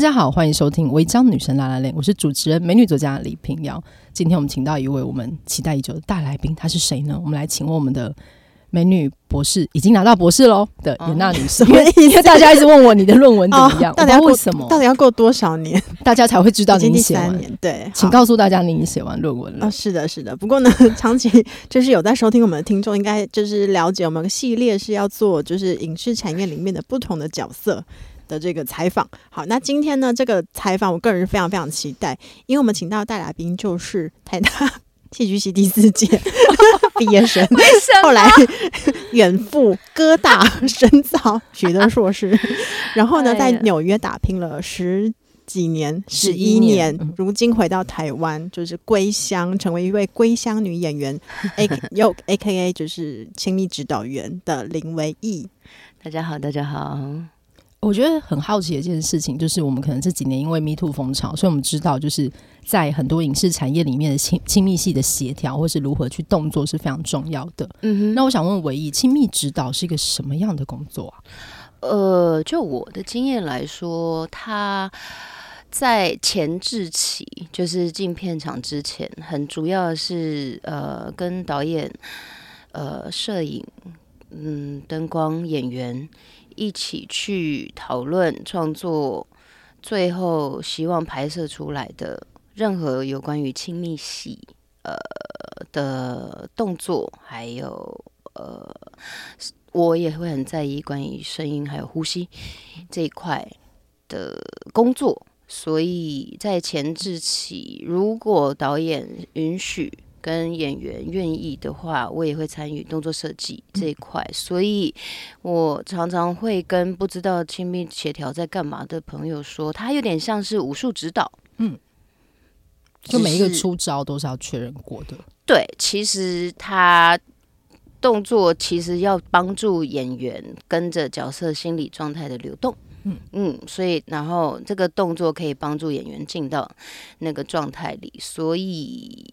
大家好，欢迎收听《违章女神拉拉链》，我是主持人美女作家李平瑶。今天我们请到一位我们期待已久的大来宾，她是谁呢？我们来请问我们的美女博士，已经拿到博士喽的严娜女士。因为因为大家一直问我你的论文怎么样，到底要过什么？到底要过多少年，大家才会知道你写完？对，请告诉大家你已经写完论文了。哦，是的，是的。不过呢，长期就是有在收听我们的听众，应该就是了解我们的系列是要做，就是影视产业里面的不同的角色。的这个采访，好，那今天呢，这个采访我个人是非常非常期待，因为我们请到的带来宾就是台大 戏剧系第四届 毕业生，后来 远赴哥大深造，取得硕士，然后呢，在纽约打拼了十几年，十一年，如今回到台湾，就是归乡，成为一位归乡女演员，A 又 A K A 就是亲密指导员的林维义。大家好，大家好。我觉得很好奇的一件事情，就是我们可能这几年因为 Me Too 风潮，所以我们知道，就是在很多影视产业里面的亲亲密系的协调，或是如何去动作是非常重要的。嗯哼，那我想问唯一，亲密指导是一个什么样的工作啊？呃，就我的经验来说，他在前置期，就是进片场之前，很主要的是呃，跟导演、呃，摄影、嗯，灯光、演员。一起去讨论创作，最后希望拍摄出来的任何有关于亲密戏呃的动作，还有呃，我也会很在意关于声音还有呼吸这一块的工作，所以在前置期，如果导演允许。跟演员愿意的话，我也会参与动作设计这一块，所以我常常会跟不知道亲密协调在干嘛的朋友说，他有点像是武术指导，嗯，就每一个出招都是要确认过的。对，其实他动作其实要帮助演员跟着角色心理状态的流动，嗯嗯，所以然后这个动作可以帮助演员进到那个状态里，所以。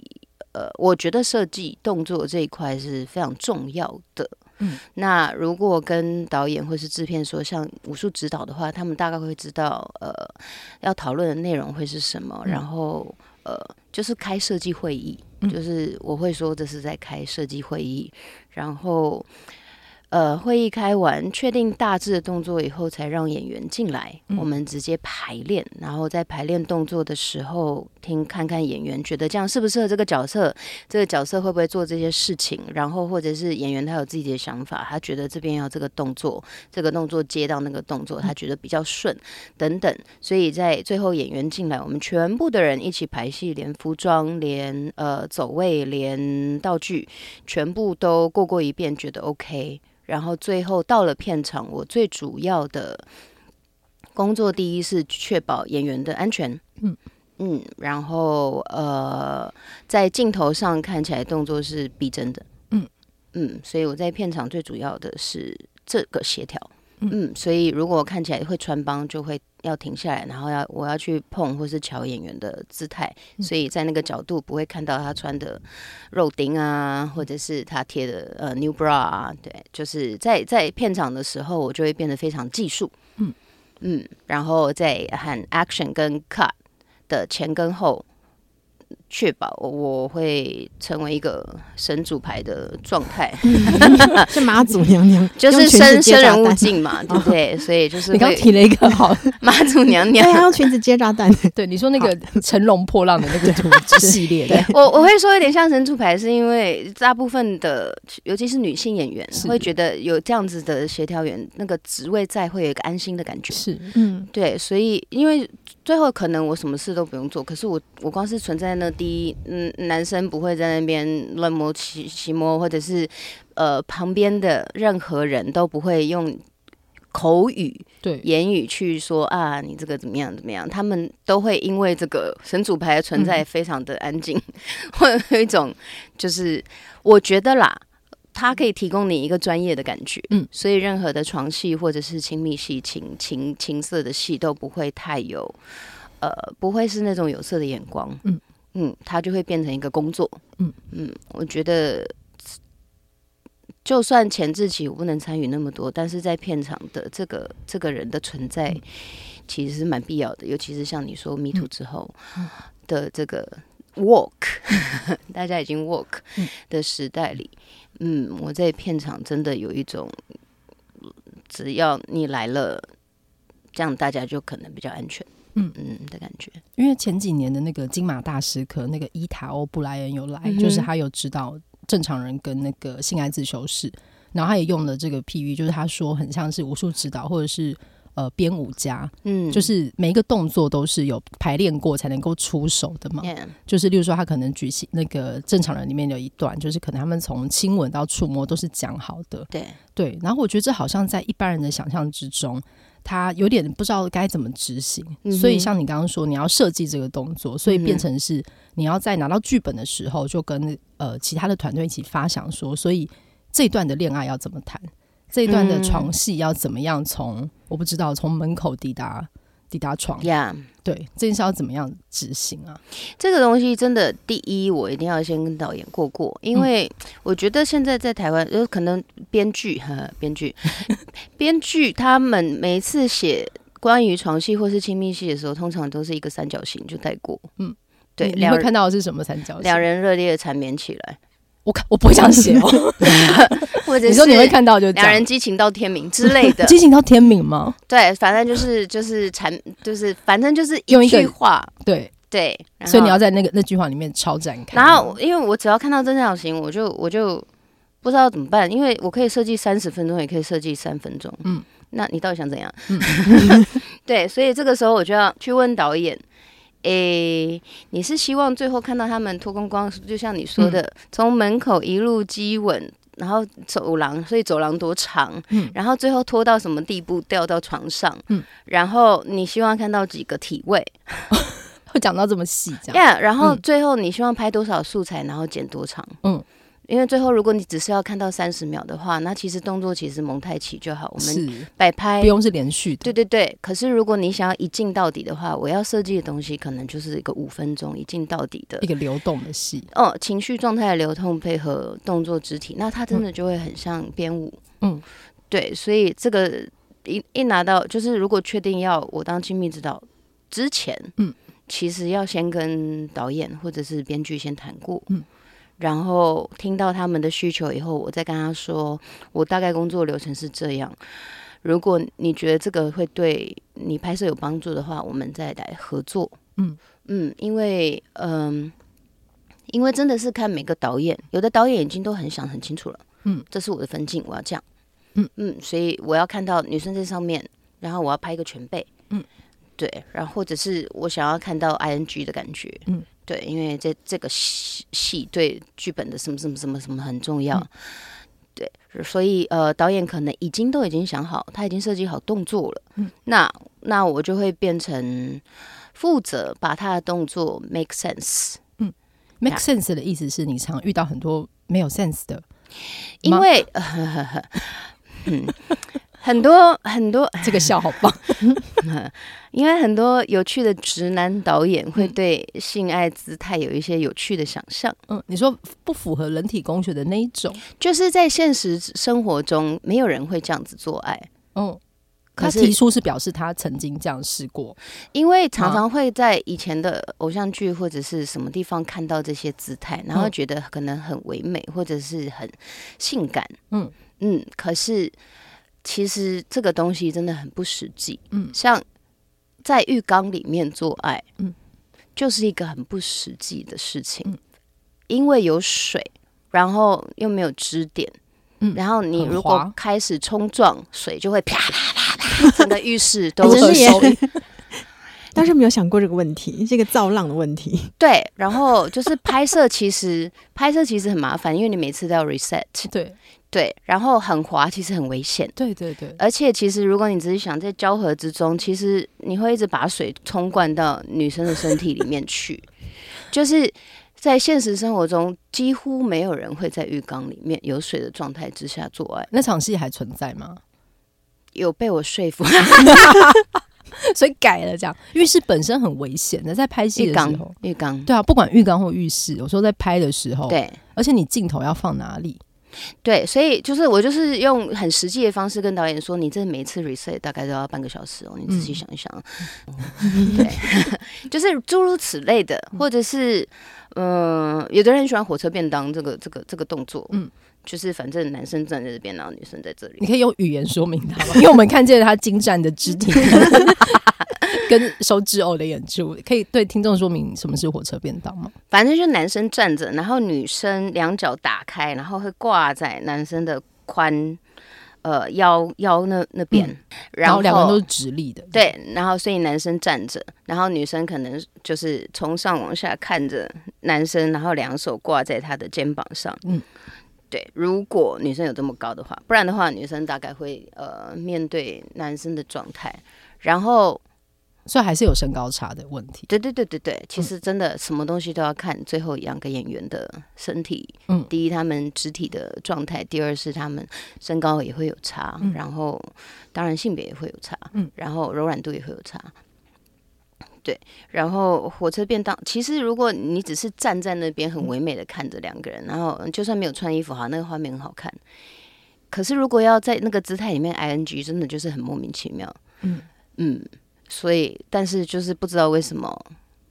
呃，我觉得设计动作这一块是非常重要的。嗯，那如果跟导演或是制片说像武术指导的话，他们大概会知道，呃，要讨论的内容会是什么。然后，呃，就是开设计会议，就是我会说这是在开设计会议，然后。呃，会议开完，确定大致的动作以后，才让演员进来。嗯、我们直接排练，然后在排练动作的时候，听看看演员觉得这样适不适合这个角色，这个角色会不会做这些事情，然后或者是演员他有自己的想法，他觉得这边要这个动作，这个动作接到那个动作，他觉得比较顺，等等。所以在最后演员进来，我们全部的人一起排戏，连服装、连呃走位、连道具，全部都过过一遍，觉得 OK。然后最后到了片场，我最主要的工作第一是确保演员的安全，嗯嗯，然后呃，在镜头上看起来动作是逼真的，嗯嗯，所以我在片场最主要的是这个协调。嗯，所以如果看起来会穿帮，就会要停下来，然后要我要去碰或是瞧演员的姿态，所以在那个角度不会看到他穿的肉钉啊，或者是他贴的呃 new bra 啊，对，就是在在片场的时候，我就会变得非常技术，嗯。嗯，然后在喊 action 跟 cut 的前跟后确保我会成为一个神主牌的状态，是妈祖娘娘，就是生生人勿近嘛，对不对？所以就是你刚提了一个好。妈祖娘娘，对，还用裙子接炸弹。对，你说那个乘龙破浪的那个图系列，对，我我会说有点像神主牌，是因为大部分的，尤其是女性演员，会觉得有这样子的协调员那个职位在，会有一个安心的感觉。是，嗯，对，所以因为最后可能我什么事都不用做，可是我我光是存在那。第一，嗯，男生不会在那边乱摸骑骑摸，或者是呃，旁边的任何人都不会用口语、对言语去说啊，你这个怎么样怎么样？他们都会因为这个神主牌的存在，非常的安静，会、嗯、有一种就是我觉得啦，他可以提供你一个专业的感觉，嗯，所以任何的床戏或者是亲密戏、情情情色的戏都不会太有，呃，不会是那种有色的眼光，嗯。嗯，它就会变成一个工作。嗯嗯，我觉得，就算前置期我不能参与那么多，但是在片场的这个这个人的存在，其实是蛮必要的。尤其是像你说 “Me Too” 之后的这个 “work”，大家已经 “work” 的时代里，嗯，我在片场真的有一种，只要你来了，这样大家就可能比较安全。嗯。嗯的感觉，因为前几年的那个金马大师课，那个伊塔欧布莱恩有来，嗯、就是他有指导正常人跟那个性爱自修室，然后他也用了这个譬喻，就是他说很像是武术指导或者是呃编舞家，嗯，就是每一个动作都是有排练过才能够出手的嘛，嗯、就是例如说他可能举行那个正常人里面有一段，就是可能他们从亲吻到触摸都是讲好的，对。对，然后我觉得这好像在一般人的想象之中。他有点不知道该怎么执行，嗯、所以像你刚刚说，你要设计这个动作，所以变成是你要在拿到剧本的时候，就跟呃其他的团队一起发想说，所以这一段的恋爱要怎么谈，这一段的床戏要怎么样从，从我不知道从门口抵达。抵达床呀，Yeah. 对，这件事要怎么样执行啊？这个东西真的，第一我一定要先跟导演过过，因为我觉得现在在台湾，有可能编剧哈，编剧，编剧他们每次写关于床戏或是亲密戏的时候，通常都是一个三角形就带过，嗯，对，你会看到的是什么三角形？两人热烈的缠绵起来。我看我不会这样写哦，或者你说你会看到就两人激情到天明之类的，激情到天明吗？对，反正就是就是产，就是反正就是用一句话，对对，所以你要在那个那句话里面超展开。然后，因为我只要看到三角形，我就我就不知道怎么办，因为我可以设计三十分钟，也可以设计三分钟。嗯，那你到底想怎样？嗯、对，所以这个时候我就要去问导演。诶、欸，你是希望最后看到他们脱光光，就像你说的，从、嗯、门口一路激吻，然后走廊，所以走廊多长，嗯，然后最后拖到什么地步，掉到床上，嗯，然后你希望看到几个体位，会讲到这么细，这样，yeah, 然后最后你希望拍多少素材，然后剪多长，嗯。因为最后，如果你只是要看到三十秒的话，那其实动作其实蒙太奇就好，我们摆拍不用是连续的。对对对。可是如果你想要一镜到底的话，我要设计的东西可能就是一个五分钟一镜到底的一个流动的戏。哦，情绪状态的流动配合动作肢体，那它真的就会很像编舞。嗯，对。所以这个一一拿到，就是如果确定要我当亲密指导之前，嗯，其实要先跟导演或者是编剧先谈过。嗯。然后听到他们的需求以后，我再跟他说，我大概工作流程是这样。如果你觉得这个会对你拍摄有帮助的话，我们再来合作。嗯嗯，因为嗯，因为真的是看每个导演，有的导演已经都很想很清楚了。嗯，这是我的分镜，我要这样。嗯嗯，所以我要看到女生在上面，然后我要拍一个全背。嗯，对，然后或者是我想要看到 ing 的感觉。嗯。对，因为这这个戏戏对剧本的什么什么什么什么很重要，嗯、对，所以呃，导演可能已经都已经想好，他已经设计好动作了，嗯，那那我就会变成负责把他的动作 make sense，嗯，make sense 的意思是你常遇到很多没有 sense 的，因为。很多很多，这个笑好棒，因为很多有趣的直男导演会对性爱姿态有一些有趣的想象。嗯，你说不符合人体工学的那一种，就是在现实生活中没有人会这样子做爱。嗯，他提出是表示他曾经这样试过，因为常常会在以前的偶像剧或者是什么地方看到这些姿态，然后觉得可能很唯美或者是很性感。嗯。嗯，可是其实这个东西真的很不实际。嗯，像在浴缸里面做爱，嗯，就是一个很不实际的事情，嗯，因为有水，然后又没有支点。嗯，然后你如果开始冲撞，水就会啪啪啪啪，整个浴室都是水。但是没有想过这个问题，这个造浪的问题。对，然后就是拍摄，其实 拍摄其实很麻烦，因为你每次都要 reset。对对，然后很滑，其实很危险。对对对，而且其实如果你只是想在胶合之中，其实你会一直把水冲灌到女生的身体里面去，就是。在现实生活中，几乎没有人会在浴缸里面有水的状态之下做爱。那场戏还存在吗？有被我说服，所以改了这样。浴室本身很危险的，在拍戏的时候，浴缸对啊，不管浴缸或浴室，有时候在拍的时候，对，而且你镜头要放哪里？对，所以就是我就是用很实际的方式跟导演说，你这每次 reset 大概都要半个小时哦，你仔细想一想，嗯、对，就是诸如此类的，或者是嗯、呃，有的人很喜欢火车便当这个这个这个动作，嗯，就是反正男生站在这边，然后女生在这里，你可以用语言说明他吗？因为我们看见他精湛的肢体。跟手指偶的演出，可以对听众说明什么是火车便当吗？反正就是男生站着，然后女生两脚打开，然后会挂在男生的宽呃腰腰那那边，嗯，然后两个人都是直立的。对，然后所以男生站着，然后女生可能就是从上往下看着男生，然后两手挂在他的肩膀上。嗯，对，如果女生有这么高的话，不然的话，女生大概会呃面对男生的状态，然后。所以还是有身高差的问题。对对对对对，其实真的什么东西都要看最后两个演员的身体。嗯，第一他们肢体的状态，第二是他们身高也会有差，嗯、然后当然性别也会有差，嗯，然后柔软度也会有差。对，然后火车便当，其实如果你只是站在那边很唯美的看着两个人，然后就算没有穿衣服，哈，那个画面很好看。可是如果要在那个姿态里面 ing，真的就是很莫名其妙。嗯嗯。所以，但是就是不知道为什么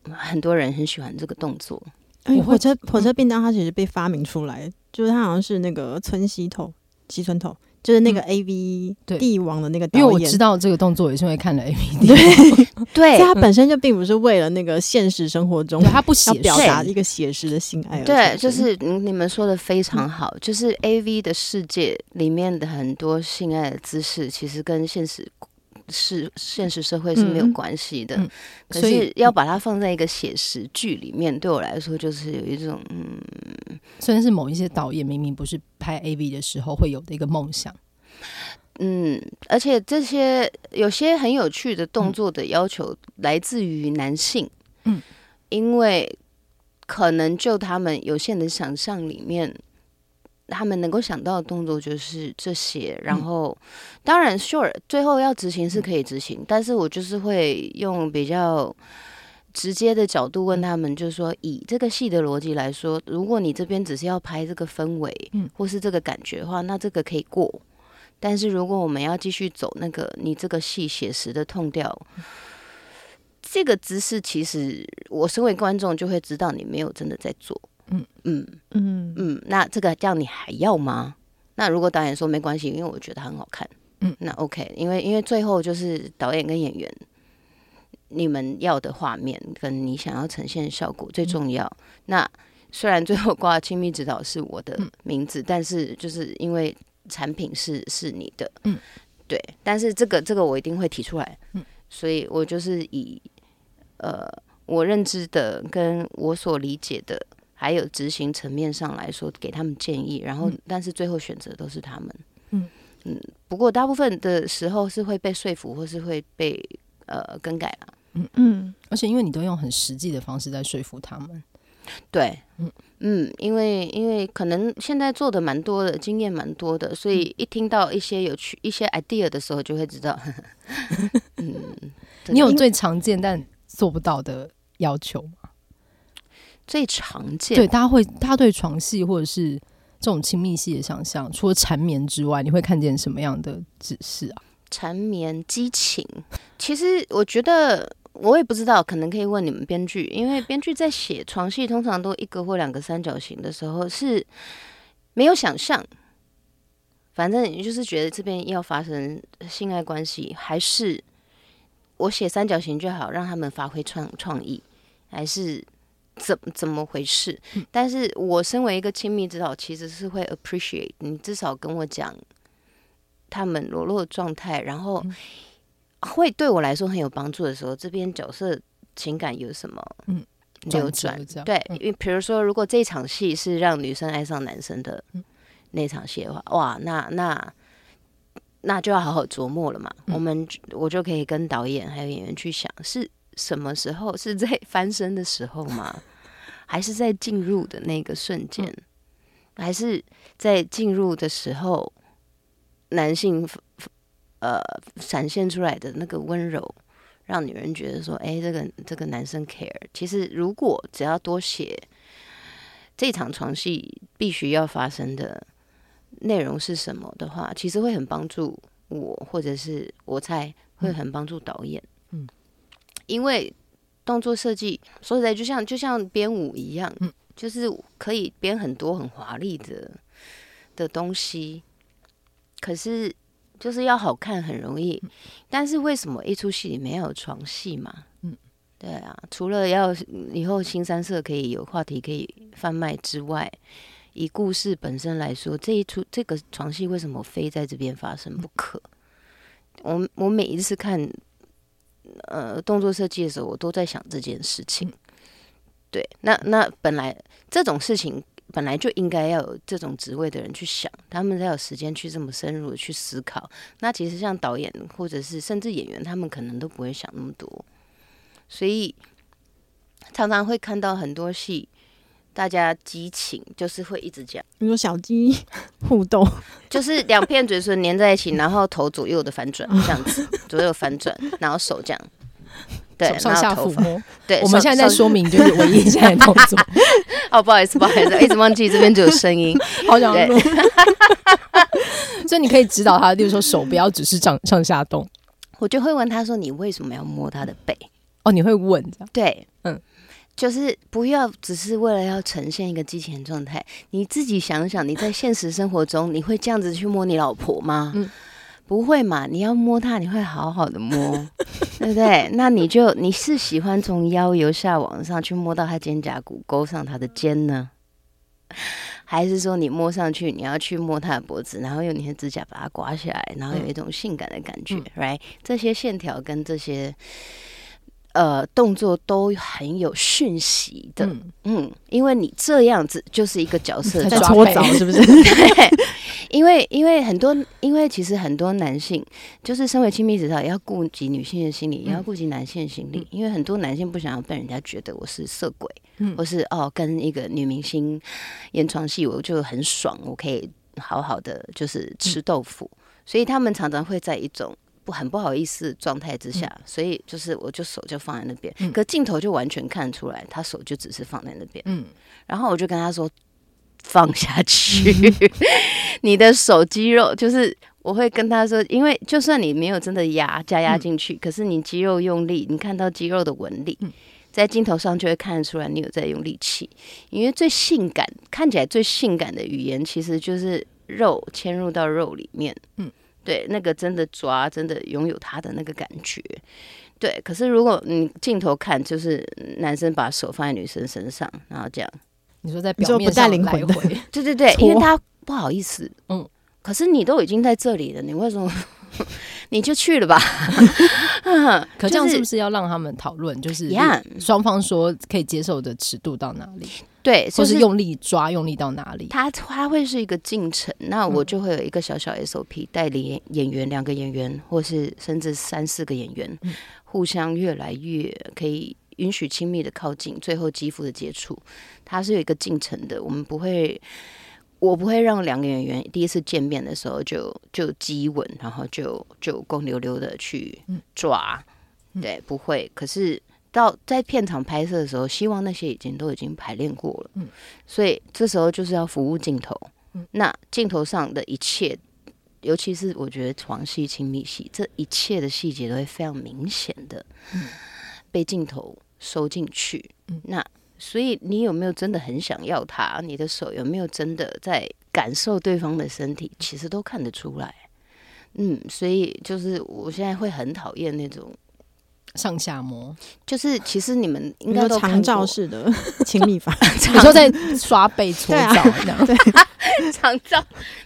很多人很喜欢这个动作。哎，火车火车便当它其实被发明出来，就是它好像是那个村西透西村透，就是那个 A V 帝王的那个导演。因为我知道这个动作也是因为看了 A V 对 对，他本身就并不是为了那个现实生活中，他不写表达一个写实的性爱。对，就是你们说的非常好，就是 A V 的世界里面的很多性爱的姿势，其实跟现实。是现实社会是没有关系的，嗯嗯，可是要把它放在一个写实剧里面，对我来说就是有一种嗯，虽然是某一些导演明明不是拍 AV 的时候会有的一个梦想，嗯，而且这些有些很有趣的动作的要求来自于男性，嗯，因为可能就他们有限的想象里面。他们能够想到的动作就是这些，然后、嗯、当然，sure，最后要执行是可以执行，嗯、但是我就是会用比较直接的角度问他们，就是说，以这个戏的逻辑来说，如果你这边只是要拍这个氛围，嗯，或是这个感觉的话，那这个可以过。但是如果我们要继续走那个你这个戏写实的痛调，嗯、这个姿势其实我身为观众就会知道你没有真的在做。嗯嗯。嗯。嗯，那这个这样你还要吗？那如果导演说没关系，因为我觉得很好看，嗯，那 OK，因为因为最后就是导演跟演员你们要的画面跟你想要呈现的效果最重要。嗯、那虽然最后挂亲密指导是我的名字，嗯、但是就是因为产品是是你的，嗯，对，但是这个这个我一定会提出来，嗯，所以我就是以呃我认知的跟我所理解的。还有执行层面上来说，给他们建议，然后但是最后选择都是他们。嗯嗯，不过大部分的时候是会被说服，或是会被呃更改了。嗯嗯，而且因为你都用很实际的方式在说服他们。对，嗯嗯，因为因为可能现在做的蛮多的，经验蛮多的，所以一听到一些有趣一些 idea 的时候，就会知道。嗯，你有最常见但做不到的要求吗？最常见对，大家会，大家对床戏或者是这种亲密戏的想象，除了缠绵之外，你会看见什么样的指示啊？缠绵激情，其实我觉得我也不知道，可能可以问你们编剧，因为编剧在写床戏通常都一个或两个三角形的时候是没有想象，反正你就是觉得这边要发生性爱关系，还是我写三角形就好，让他们发挥创创意，还是怎怎么回事？但是我身为一个亲密指导，其实是会 appreciate 你至少跟我讲。他们裸露的状态，然后会对我来说很有帮助的时候，这边角色情感有什么流转？嗯、对，因为比如说，如果这场戏是让女生爱上男生的那场戏的话，哇，那那那就要好好琢磨了嘛。嗯、我们我就可以跟导演还有演员去想，是什么时候？是在 翻身的时候吗？还是在进入的那个瞬间？嗯、还是在进入的时候？男性呃闪现出来的那个温柔，让女人觉得说：“哎、欸，这个这个男生 care。”其实，如果只要多写这场床戏必须要发生的内容是什么的话，其实会很帮助我，或者是我猜会很帮助导演。嗯，因为动作设计说实在，就像就像编舞一样，嗯，就是可以编很多很华丽的的东西。可是就是要好看很容易，但是为什么一出戏里面要有床戏嘛？嗯，对啊，除了要以后新三色可以有话题可以贩卖之外，以故事本身来说，这一出这个床戏为什么非在这边发生不可？我我每一次看呃动作设计的时候，我都在想这件事情。对，那那本来这种事情。本来就应该要有这种职位的人去想，他们才有时间去这么深入的去思考。那其实像导演或者是甚至演员，他们可能都不会想那么多。所以常常会看到很多戏，大家激情就是会一直讲，比如说小鸡 互动，就是两片嘴唇粘在一起，然后头左右的反转 这样子，左右翻转，然后手这样。对，上下抚摸。对，我们现在在说明就是唯一现在的动作。哦，不好意思，不好意思，一直忘记这边只有声音，好想录。所以你可以指导他，例如说手不要只是上上下动。我就会问他说：“你为什么要摸他的背？”哦，你会问这样？对，嗯，就是不要只是为了要呈现一个激情状态。你自己想想，你在现实生活中，你会这样子去摸你老婆吗？嗯。不会嘛？你要摸她，你会好好的摸，对 不对？那你就你是喜欢从腰由下往上去摸到她肩胛骨，勾上她的肩呢，还是说你摸上去，你要去摸她的脖子，然后用你的指甲把它刮下来，然后有一种性感的感觉，嗯，right？这些线条跟这些。呃，动作都很有讯息的，嗯，嗯，因为你这样子就是一个角色 在搓澡，是不是？对，因为因为很多，因为其实很多男性就是身为亲密指导，也要顾及女性的心理，也要顾及男性的心理，嗯，因为很多男性不想要被人家觉得我是色鬼，嗯，或是哦跟一个女明星演床戏，我就很爽，我可以好好的就是吃豆腐，嗯，所以他们常常会在一种。不很不好意思状态之下，嗯、所以就是我就手就放在那边，嗯、可镜头就完全看出来，他手就只是放在那边。嗯，然后我就跟他说放下去，嗯、你的手肌肉就是我会跟他说，因为就算你没有真的压加压进去，嗯、可是你肌肉用力，你看到肌肉的纹理，嗯、在镜头上就会看得出来你有在用力气。因为最性感看起来最性感的语言，其实就是肉嵌入到肉里面。嗯。对，那个真的抓，真的拥有他的那个感觉。对，可是如果你镜头看，就是男生把手放在女生身上，然后这样，你说在表面上来回，对对对，因为他不好意思，嗯，可是你都已经在这里了，你为什么 你就去了吧？可这样是不是要让他们讨论？就是双方说可以接受的尺度到哪里？对，或是用力抓，用力到哪里？它它会是一个进程，那我就会有一个小小 SOP，带领演员两个演员，或是甚至三四个演员，互相越来越可以允许亲密的靠近，最后肌肤的接触，它是有一个进程的。我们不会，我不会让两个演员第一次见面的时候就就激吻，然后就就光溜溜的去抓，对，不会。可是。到在片场拍摄的时候，希望那些已经都已经排练过了，嗯，所以这时候就是要服务镜头，嗯，那镜头上的一切尤其是我觉得床戏、亲密戏，这一切的细节都会非常明显的被镜头收进去。嗯、那所以你有没有真的很想要他？你的手有没有真的在感受对方的身体？其实都看得出来。嗯，所以就是我现在会很讨厌那种上下摸，就是其实你们应该都长照式的 亲密法，你说在刷背搓澡这样，对，长照？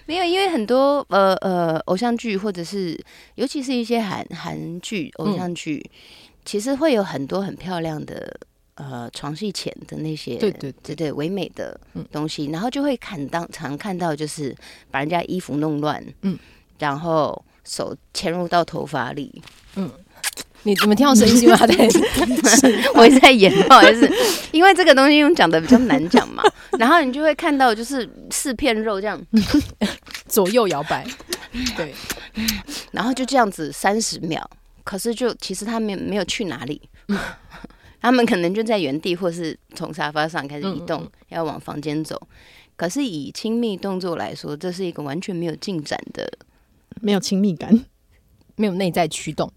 没有，因为很多呃呃偶像剧或者是尤其是一些韩韩剧偶像剧，嗯、其实会有很多很漂亮的呃床戏前的那些对对对。对唯美的东西，嗯、然后就会看当常看到就是把人家衣服弄乱，嗯。然后手潜入到头发里，嗯，你你们听到声音吗？对，我一直在演，不好意思，因为这个东西用讲的比较难讲嘛。然后你就会看到，就是四片肉这样。左右摇摆，对，然后就这样子三十秒，可是就其实他们没有去哪里，他们可能就在原地，或是从沙发上开始移动，要往房间走。可是以亲密动作来说，这是一个完全没有进展的。没有亲密感，没有内在驱动，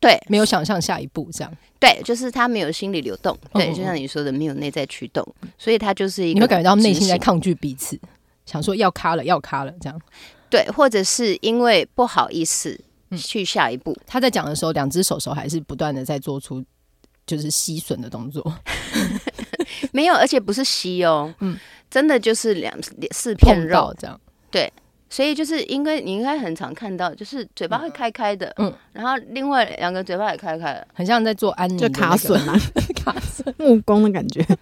对，没有想象下一步，这样，对，就是他没有心理流动，对，就像你说的，没有内在驱动，所以他就是一个，你会感觉到内心在抗拒彼此，想说要卡了，要卡了，这样，对，或者是因为不好意思去下一步，他在讲的时候，两只手手还是不断的在做出就是吸吮的动作，没有，而且不是吸哦，嗯，真的就是两四片肉。这样，对。所以就是应该你应该很常看到，就是嘴巴会开开的，嗯，然后另外两个嘴巴也开开了，很像在做安妮，就卡榫啊，卡榫木工的感觉。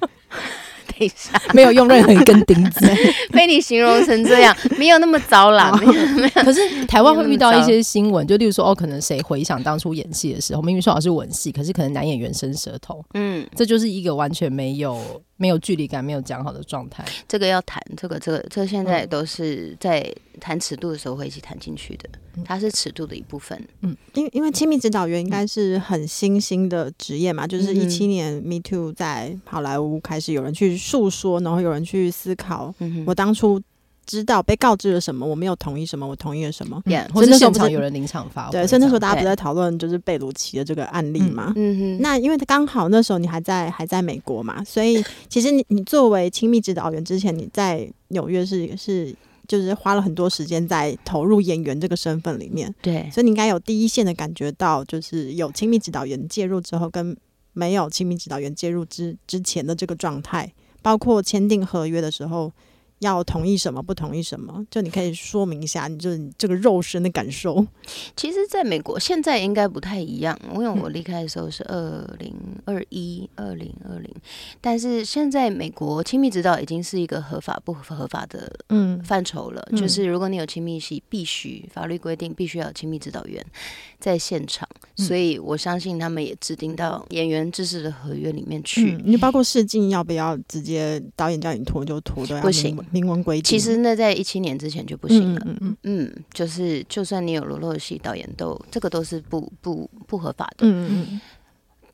等一下，没有用任何一根钉子，被你形容成这样，没有那么糟啦。没有，没有。可是台湾会遇到一些新闻，就例如说，哦，可能谁回想当初演戏的时候，明明说好是吻戏，可是可能男演员伸舌头，嗯，这就是一个完全没有。没有距离感，没有讲好的状态，这个要谈，这个这个这个现在都是在谈尺度的时候会一起谈进去的，嗯、它是尺度的一部分。嗯，因为因为亲密指导员应该是很新兴的职业嘛，嗯、就是一七年 Me Too 在好莱坞开始有人去诉说，然后有人去思考，嗯、我当初。知道被告知了什么，我没有同意什么，我同意了什么。Yeah, 或者现场有人临场发对，所以那时候大家不在讨论就是贝鲁奇的这个案例嘛。嗯哼。那因为他刚好那时候你还在还在美国嘛，所以其实你你作为亲密指导员之前，你在纽约是是就是花了很多时间在投入演员这个身份里面。对。所以你应该有第一线的感觉到，就是有亲密指导员介入之后，跟没有亲密指导员介入之之前的这个状态，包括签订合约的时候。要同意什么，不同意什么，就你可以说明一下，你就你这个肉身的感受。其实，在美国现在应该不太一样，因为我离开的时候是二零二一、二零二零，但是现在美国亲密指导已经是一个合法不合法的嗯范畴了。嗯、就是如果你有亲密戏，必须法律规定必须要有亲密指导员在现场，嗯、所以我相信他们也制定到演员制式的合约里面去。你、嗯、包括试镜要不要直接导演叫你脱就脱都要不行。明文规定，其实那在一七年之前就不行了。嗯嗯嗯，就是就算你有裸露戏，导演都这个都是不不不合法的。嗯嗯，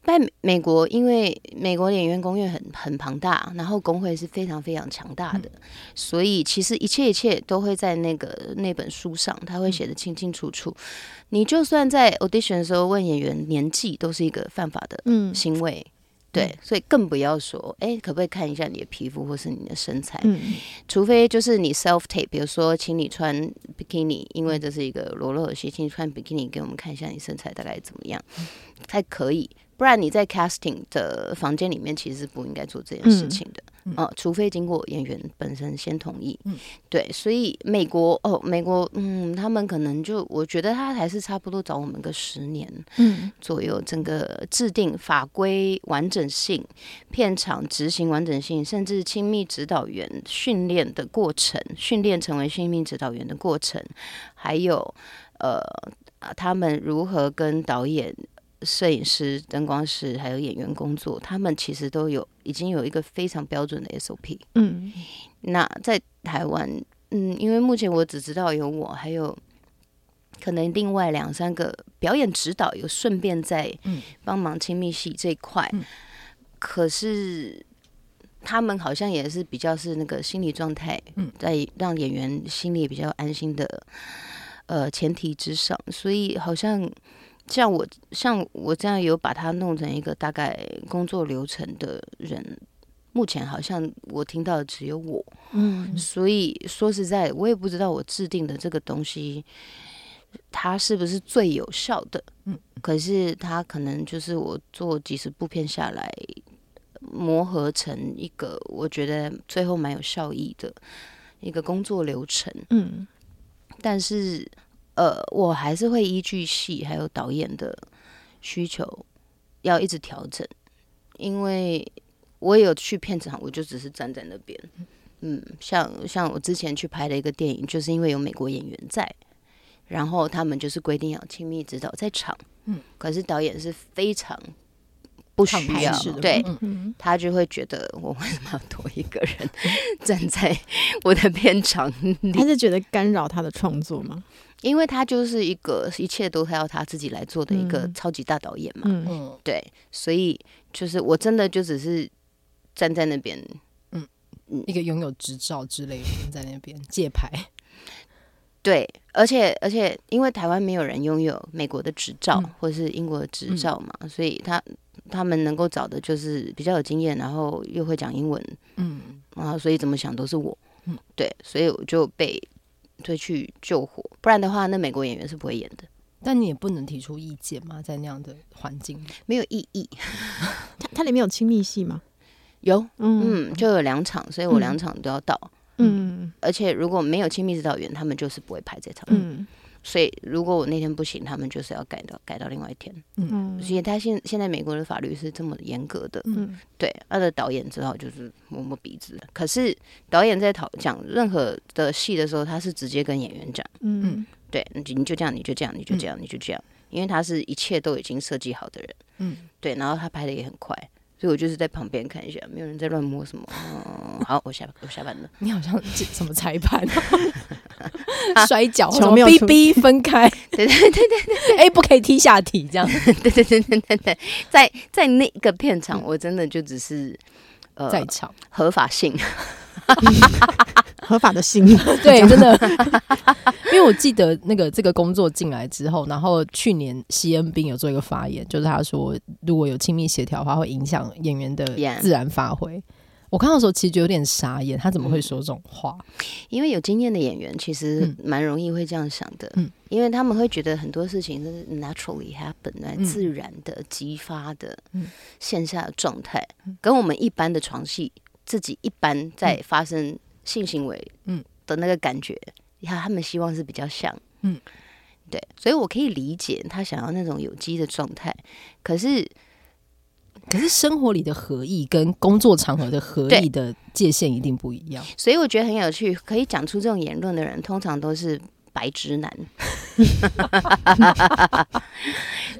在美国，因为美国演员工业很很庞大，然后工会是非常非常强大的，嗯、所以其实一切一切都会在那个那本书上，他会写的清清楚楚。嗯、你就算在 audition 的时候问演员年纪，都是一个犯法的行为。嗯对，所以更不要说，哎，可不可以看一下你的皮肤或是你的身材？嗯，除非就是你 self tape，比如说，请你穿 bikini，，因为这是一个裸露的戏，请你穿 bikini 给我们看一下你身材大概怎么样，才可以。不然你在 casting 的房间里面其实不应该做这件事情的，嗯，呃，除非经过演员本身先同意。嗯，对，所以美国哦，美国，嗯，他们可能就我觉得他还是差不多找我们个十年，嗯，左右，整个制定法规完整性、片场执行完整性，甚至亲密指导员训练的过程，训练成为亲密指导员的过程，还有呃，他们如何跟导演。摄影师、灯光师还有演员工作，他们其实都有已经有一个非常标准的 SOP。嗯，那在台湾，嗯，因为目前我只知道有我，还有可能另外两三个表演指导有顺便在帮忙亲密戏这一块。嗯，可是他们好像也是比较是那个心理状态，在让演员心里比较安心的。呃前提之上，所以好像像我像我这样有把它弄成一个大概工作流程的人，目前好像我听到的只有我，嗯，所以说实在，我也不知道我制定的这个东西，它是不是最有效的，嗯，可是它可能就是我做几十部片下来。磨合成一个我觉得最后蛮有效益的一个工作流程，嗯，但是呃，我还是会依据戏还有导演的需求要一直调整，因为我也有去片场，我就只是站在那边，嗯，像像我之前去拍的一个电影，就是因为有美国演员在，然后他们就是规定要亲密指导在场，嗯，可是导演是非常。不需要，对，嗯、他就会觉得我为什么要多一个人 站在我的片场里？他是觉得干扰他的创作吗？因为他就是一个一切都他要他自己来做的一个超级大导演嘛，嗯。嗯、对，所以就是我真的就只是站在那边，嗯，一个拥有执照之类的在那边借牌。对，而且而且，因为台湾没有人拥有美国的执照、嗯、或是英国的执照嘛，嗯、所以他他们能够找的就是比较有经验，然后又会讲英文，嗯，然后所以怎么想都是我，嗯，对，所以我就被推去救火，不然的话，那美国演员是不会演的。但你也不能提出意见嘛，在那样的环境没有意义。它它里面有亲密戏吗？有，嗯，嗯，就有两场，所以我两场都要到。嗯嗯，而且如果没有亲密指导员，他们就是不会拍这场。嗯，所以如果我那天不行，他们就是要改到改到另外一天。嗯，所以他现现在美国的法律是这么严格的。嗯，对，他的导演只好就是摸摸鼻子。可是导演在讨讲任何的戏的时候，他是直接跟演员讲。嗯，对，你就你就这样，你就这样，你就这样，你就这样，因为他是一切都已经设计好的人。嗯，对，然后他拍的也很快。所以我就是在旁边看一下，没有人在乱摸什么。嗯，好，我下我下班了。你好像什么裁判？摔跤，球没有逼逼分开。对对对对对，哎，不可以踢下体这样。对对对对对对，在在那个片场，我真的就只是呃在场合法性。合法的心，对，真的，因为我记得那个这个工作进来之后，然后去年西恩斌有做一个发言，就是他说如果有亲密协调的话，会影响演员的自然发挥。Yeah. 我看到的时候其实就有点傻眼，他怎么会说这种话？嗯、因为有经验的演员其实蛮容易会这样想的，嗯，因为他们会觉得很多事情是 naturally happen，来自然的激发的线下的状态，嗯、跟我们一般的床戏自己一般在发生。性行为，嗯。的那个感觉，他、嗯、他们希望是比较像，嗯，对，所以我可以理解他想要那种有机的状态，可是，可是生活里的合意跟工作场合的合意的界限一定不一样，所以我觉得很有趣，可以讲出这种言论的人，通常都是白直男，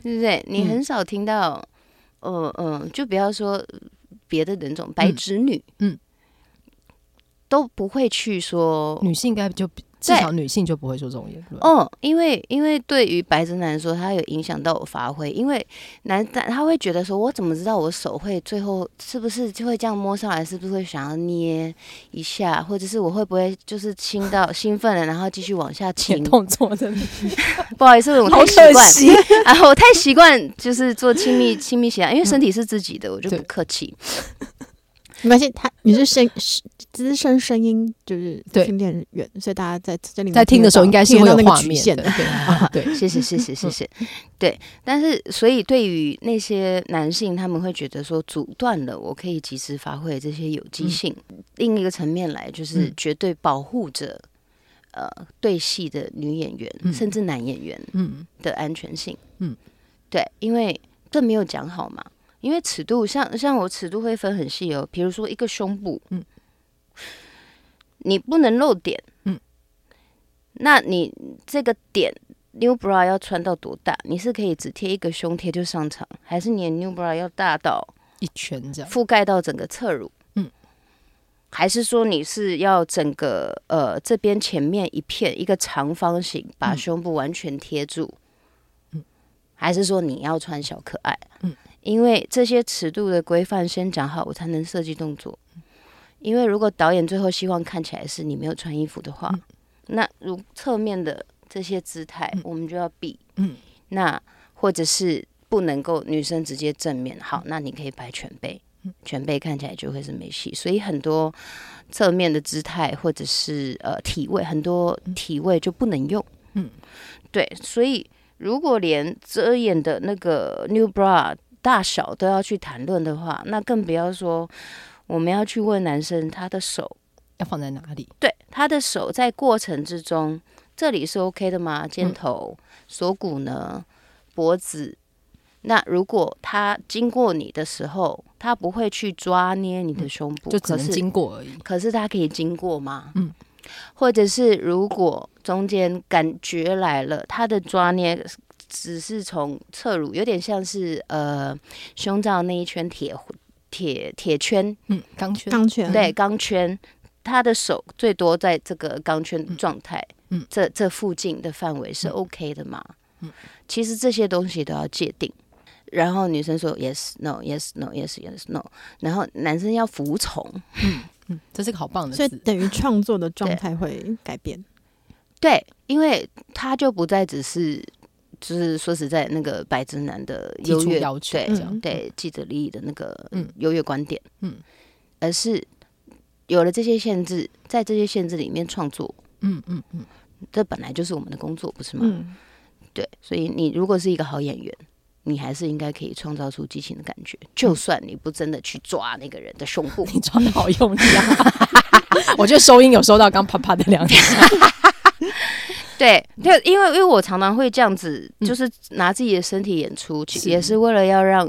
对不对？你很少听到，嗯、呃、嗯、呃，就不要说别的人种，白直女，嗯。嗯都不会去说女性应该就至少女性就不会说这种言论。哦，因为因为对于白直男说，他有影响到我发挥，因为男的他会觉得说，我怎么知道我手会最后是不是就会这样摸上来，是不是会想要捏一下，或者是我会不会就是亲到 兴奋了，然后继续往下亲 动作的？不好意思，我太习惯啊，我太习惯就是做亲密亲密起来，因为身体是自己的，我就不客气。没关系，他你是声资深声音就是训练员，所以大家在这里在听的时候应该是会有画面的。对，谢谢谢谢谢谢。对，但是所以对于那些男性，他们会觉得说阻断了我可以及时发挥这些有机性。另一个层面来，就是绝对保护着呃对戏的女演员甚至男演员嗯的安全性。嗯，对，因为这没有讲好嘛。因为尺度像像我尺度会分很细哦，比如说一个胸部，嗯，你不能露点，嗯，那你这个点 new bra 要穿到多大？你是可以只贴一个胸贴就上场，还是你的 new bra 要大到一圈这样覆盖到整个侧乳？嗯，还是说你是要整个呃这边前面一片一个长方形把胸部完全贴住？嗯，还是说你要穿小可爱？嗯。因为这些尺度的规范先讲好，我才能设计动作。因为如果导演最后希望看起来是你没有穿衣服的话，嗯、那如侧面的这些姿态，嗯、我们就要避。嗯，那或者是不能够女生直接正面，好，那你可以摆全背，全背看起来就会是没戏。所以很多侧面的姿态或者是呃体位，很多体位就不能用。嗯，对，所以如果连遮掩的那个 new bra 大小都要去谈论的话，那更不要说我们要去问男生他的手要放在哪里？对，他的手在过程之中，这里是 OK 的吗？肩头、锁骨呢？脖子？那如果他经过你的时候，他不会去抓捏你的胸部，就只能经过而已。可是他可以经过吗？嗯，或者是如果中间感觉来了，他的抓捏只是从侧乳，有点像是呃胸罩那一圈铁铁铁圈，嗯，钢圈，钢圈，对，钢圈，他的手最多在这个钢圈状态，嗯，这这附近的范围是 OK 的嘛？嗯，其实这些东西都要界定。然后女生说 yes no yes no yes yes no，然后男生要服从。嗯嗯，这是个好棒的。所以等于创作的状态会改变。对，因为他就不再只是，就是说实在那个白直男的优越要求，对、嗯、对记者利益的那个嗯优越观点，嗯，而是有了这些限制，在这些限制里面创作，嗯嗯嗯，这本来就是我们的工作，不是吗？嗯，对，所以你如果是一个好演员。你还是应该可以创造出激情的感觉，就算你不真的去抓那个人的胸部，你抓的好用力啊！我觉得收音有收到刚啪啪的两下。对，对因为因为我常常会这样子，就是拿自己的身体演出，其实也是为了要让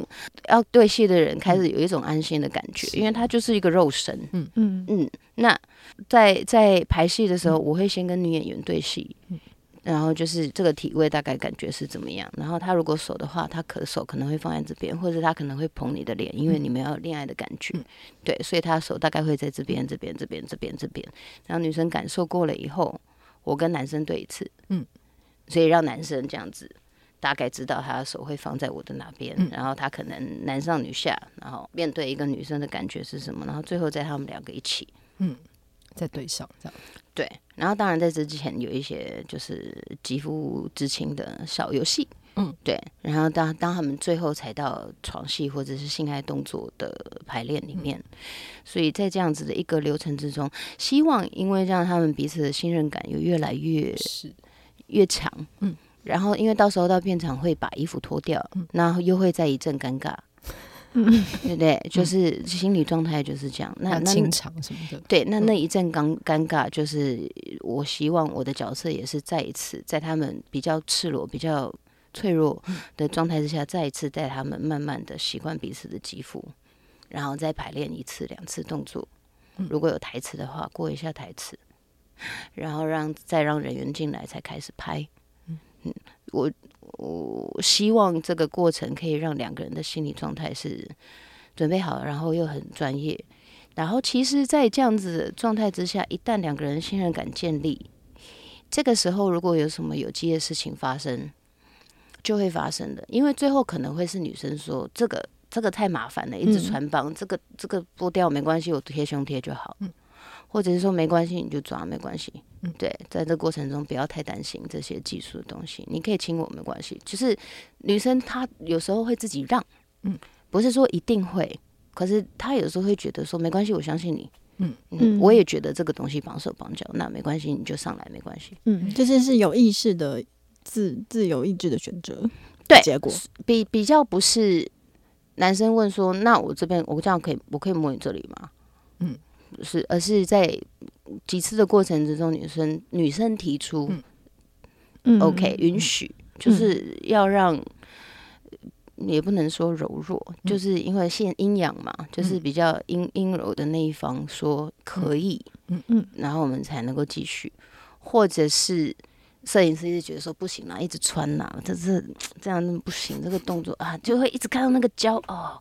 要对戏的人开始有一种安心的感觉，因为他就是一个肉身。嗯嗯嗯，那在在排戏的时候，我会先跟女演员对戏。然后就是这个体位大概感觉是怎么样？然后他如果手的话，他可手可能会放在这边，或者他可能会捧你的脸，因为你们要有恋爱的感觉，嗯、对，所以他手大概会在这边、这边、这边、这边、这边。然后女生感受过了以后，我跟男生对一次，嗯，所以让男生这样子大概知道他的手会放在我的哪边，嗯、然后他可能男上女下，然后面对一个女生的感觉是什么，然后最后在他们两个一起，嗯，在对上这样。对，然后当然在这之前有一些就是肌肤之亲的小游戏，嗯，对，然后当当他们最后才到床戏或者是性爱动作的排练里面，嗯、所以在这样子的一个流程之中，希望因为让他们彼此的信任感有越来越是。越强，嗯，然后因为到时候到片场会把衣服脱掉，嗯，然后又会再一阵尴尬。嗯，对不对？就是心理状态就是这样。那那清场什么的，对，那那一阵尴尴尬，就是我希望我的角色也是再一次在他们比较赤裸、比较脆弱的状态之下，再一次带他们慢慢的习惯彼此的肌肤，然后再排练一次、两次动作。如果有台词的话，过一下台词，然后让再让人员进来才开始拍。嗯，我。我希望这个过程可以让两个人的心理状态是准备好，然后又很专业。然后，其实，在这样子的状态之下，一旦两个人信任感建立，这个时候如果有什么有机的事情发生，就会发生的。因为最后可能会是女生说：“这个这个太麻烦了，一直穿帮，这个这个剥掉没关系，我贴胸贴就好。”或者是说没关系，你就抓没关系。嗯，对，在这过程中不要太担心这些技术的东西，你可以亲我没关系。就是女生她有时候会自己让，嗯，不是说一定会，可是她有时候会觉得说没关系，我相信你。嗯嗯，我也觉得这个东西绑手绑脚，那没关系，你就上来没关系。嗯，这些是有意识的自自由意志的选择。对，结果。比比较不是男生问说，那我这边我这样可以，我可以摸你这里吗？嗯。是，而是在几次的过程之中，女生女生提出，嗯，OK，允许，就是要让，也不能说柔弱，就是因为现阴阳嘛，就是比较阴阴柔的那一方说可以，嗯。嗯，然后我们才能够继续，或者是摄影师一直觉得说不行啦，一直穿呐，这是这样不行，这个动作啊，就会一直看到那个胶哦。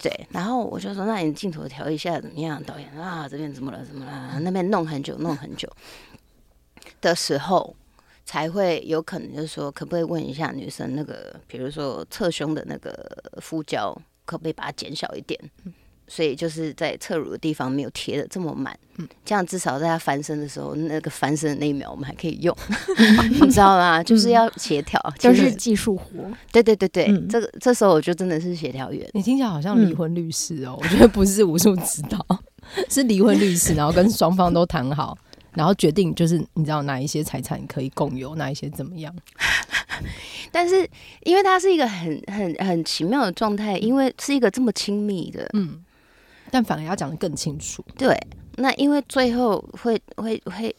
对，然后我就说，那你镜头调一下怎么样？导演啊，这边怎么了？怎么了？那边弄很久，弄很久的时候，才会有可能就是说，可不可以问一下女生那个，比如说侧胸的那个敷胶，可不可以把它减小一点？所以就是在侧乳的地方没有贴的这么满，嗯，这样至少在他翻身的时候，那个翻身的那一秒我们还可以用，你知道吗？就是要协调，就是技术活。对对对对，这个这时候我就真的是协调员。你听起来好像离婚律师哦，我觉得不是武术指导，是离婚律师，然后跟双方都谈好，然后决定就是你知道哪一些财产可以共有，哪一些怎么样。但是因为它是一个很很很奇妙的状态，因为是一个这么亲密的，嗯。但反而要讲得更清楚。对，那因为最后会会会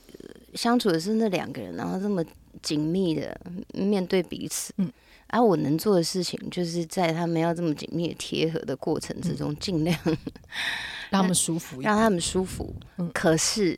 相处的是那两个人，然后这么紧密的面对彼此。嗯，而、啊、我能做的事情，就是在他们要这么紧密的贴合的过程之中，尽、嗯、量 让他们舒服，让他们舒服。嗯，可是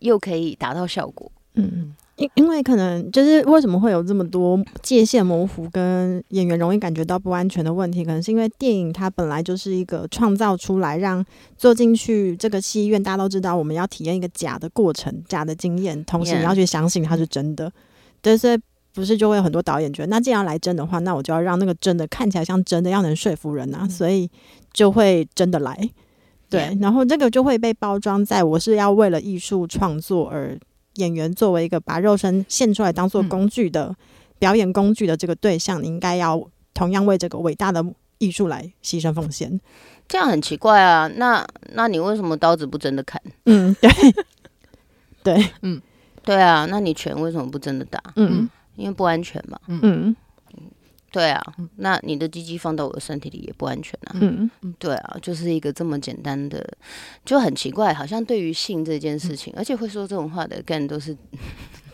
又可以达到效果。嗯嗯。因因为可能就是为什么会有这么多界限模糊跟演员容易感觉到不安全的问题，可能是因为电影它本来就是一个创造出来让坐进去这个戏院，大家都知道我们要体验一个假的过程、假的经验，同时你要去相信它是真的。对，所以不是就会有很多导演觉得，那既然来真的话，那我就要让那个真的看起来像真的，要能说服人啊，所以就会真的来。对，然后这个就会被包装在我是要为了艺术创作而。演员作为一个把肉身献出来当做工具的表演工具的这个对象，你应该要同样为这个伟大的艺术来牺牲奉献。这样很奇怪啊！那那你为什么刀子不真的砍？嗯，对，对，嗯，对啊。那你拳为什么不真的打？嗯，因为不安全嘛。嗯。对啊，那你的鸡鸡放到我的身体里也不安全啊。嗯嗯，对啊，就是一个这么简单的，就很奇怪，好像对于性这件事情，嗯、而且会说这种话的，更都是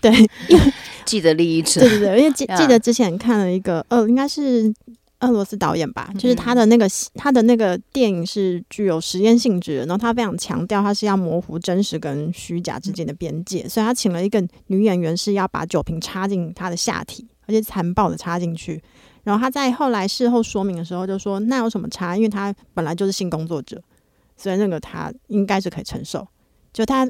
对 记得利益者。对对对，因为记 记得之前看了一个，呃，应该是俄罗斯导演吧，就是他的那个他的那个电影是具有实验性质的，然后他非常强调他是要模糊真实跟虚假之间的边界，嗯、所以他请了一个女演员是要把酒瓶插进他的下体，而且残暴的插进去。然后他在后来事后说明的时候就说：“那有什么差？因为他本来就是性工作者，所以那个他应该是可以承受。就他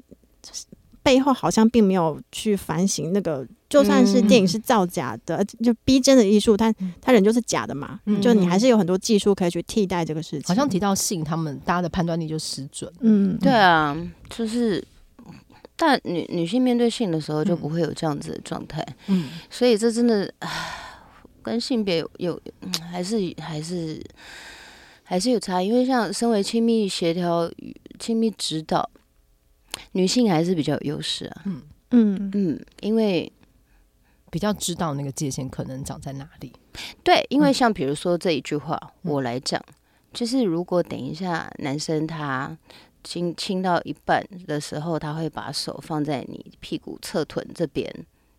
背后好像并没有去反省那个，就算是电影是造假的，嗯、就逼真的艺术，他他人就是假的嘛。嗯、就你还是有很多技术可以去替代这个事情。好像提到性，他们大家的判断力就失准。嗯，对啊，就是，但女女性面对性的时候就不会有这样子的状态。嗯，所以这真的。跟性别有有还是还是还是有差，因为像身为亲密协调、亲密指导，女性还是比较有优势啊。嗯嗯嗯，因为比较知道那个界限可能长在哪里。对，因为像比如说这一句话，嗯、我来讲，就是如果等一下男生他亲亲到一半的时候，他会把手放在你屁股侧臀这边，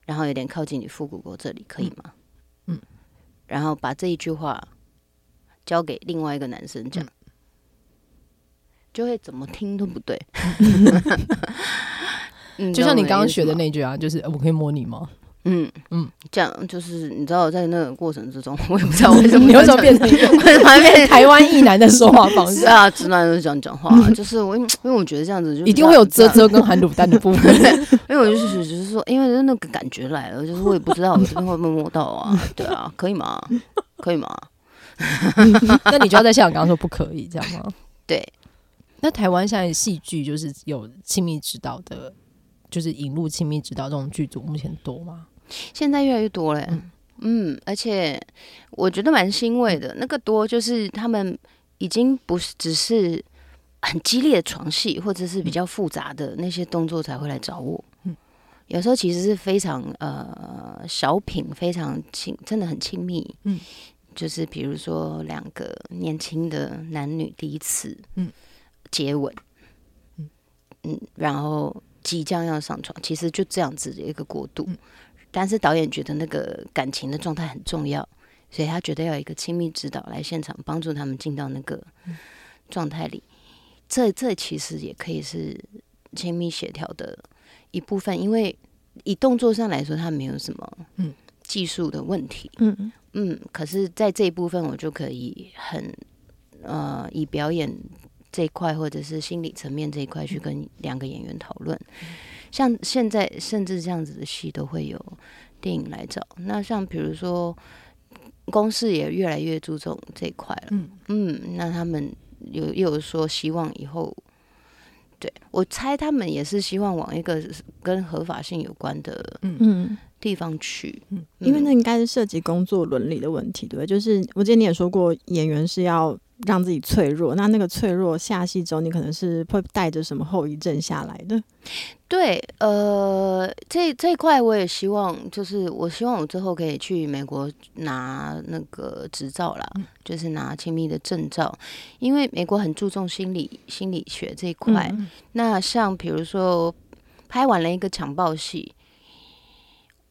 然后有点靠近你腹股沟这里，可以吗？嗯然后把这一句话交给另外一个男生讲，嗯、就会怎么听都不对。就像你刚刚学的那句啊，就是我可以摸你吗？嗯嗯，这样就是你知道，在那个过程之中，我也不知道为什么你为什么变成 一个台湾异男的说话方式啊？直男都这样讲话，就是我因为我觉得这样子就一定会有遮遮跟含卤蛋的部分，因为我就是只是说，因为那个感觉来了，就是我也不知道我这边会不会摸到啊？对啊，可以吗？可以吗？那你就要在现场刚刚说不可以这样吗？对。那台湾现在戏剧就是有亲密指导的，就是引入亲密指导这种剧组，目前多吗？现在越来越多了，嗯，嗯，而且我觉得蛮欣慰的。那个多就是他们已经不是只是很激烈的床戏，或者是比较复杂的那些动作才会来找我。嗯，有时候其实是非常呃小品，非常亲，真的很亲密。嗯，就是比如说两个年轻的男女第一次嗯接吻，嗯嗯，然后即将要上床，其实就这样子的一个过渡。嗯但是导演觉得那个感情的状态很重要，所以他觉得要有一个亲密指导来现场帮助他们进到那个状态里。这这其实也可以是亲密协调的一部分，因为以动作上来说，他没有什么嗯技术的问题。嗯嗯，可是在这一部分，我就可以很呃以表演这一块或者是心理层面这一块去跟两个演员讨论。像现在甚至这样子的戏都会有电影来找。那像比如说，公司也越来越注重这一块了。嗯嗯，那他们有又有说希望以后，对我猜他们也是希望往一个跟合法性有关的嗯地方去，嗯，因为那应该是涉及工作伦理的问题，对不对？就是我记得你也说过，演员是要。让自己脆弱，那那个脆弱下戏之后，你可能是会带着什么后遗症下来的？对，呃，这这一块我也希望，就是我希望我之后可以去美国拿那个执照啦，嗯、就是拿亲密的证照，因为美国很注重心理心理学这一块。嗯、那像比如说拍完了一个强暴戏。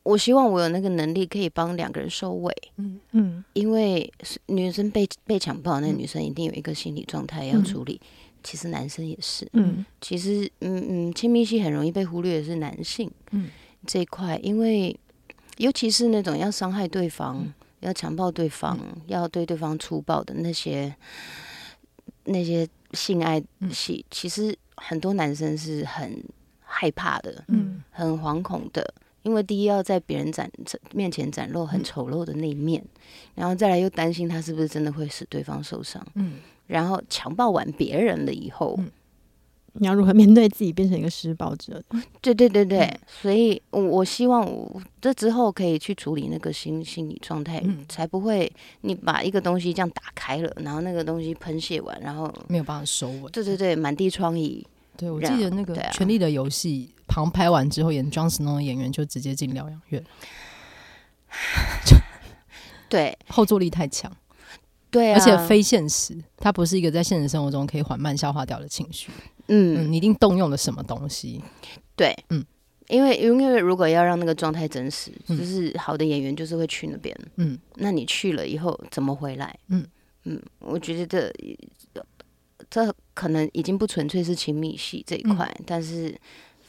我希望我有那个能力，可以帮两个人收尾。嗯嗯，因为女生被被强暴，那个女生一定有一个心理状态要处理。嗯、其实男生也是。嗯，其实嗯嗯，亲密戏很容易被忽略的是男性。嗯，这一块，因为尤其是那种要伤害对方、嗯、要强暴对方、嗯、要对对方粗暴的那些那些性爱戏，嗯、其实很多男生是很害怕的。嗯，很惶恐的。因为第一要在别人展面前展露很丑陋的那一面，嗯、然后再来又担心他是不是真的会使对方受伤，嗯，然后强暴完别人了以后，嗯、你要如何面对自己变成一个施暴者？对对对对，嗯、所以我希望我这之后可以去处理那个心心理状态，嗯、才不会你把一个东西这样打开了，然后那个东西喷泄完，然后没有办法收尾，对对对，满地疮痍。对，我记得那个《权力的游戏》旁拍完之后，演 Jon Snow 的演员就直接进疗养院。对，后坐力太强。对、啊，而且非现实，它不是一个在现实生活中可以缓慢消化掉的情绪。嗯，嗯，你一定动用了什么东西？对，嗯，因为因为如果要让那个状态真实，就是好的演员就是会去那边。嗯，那你去了以后怎么回来？嗯嗯，我觉得这。可能已经不纯粹是亲密戏这一块，嗯、但是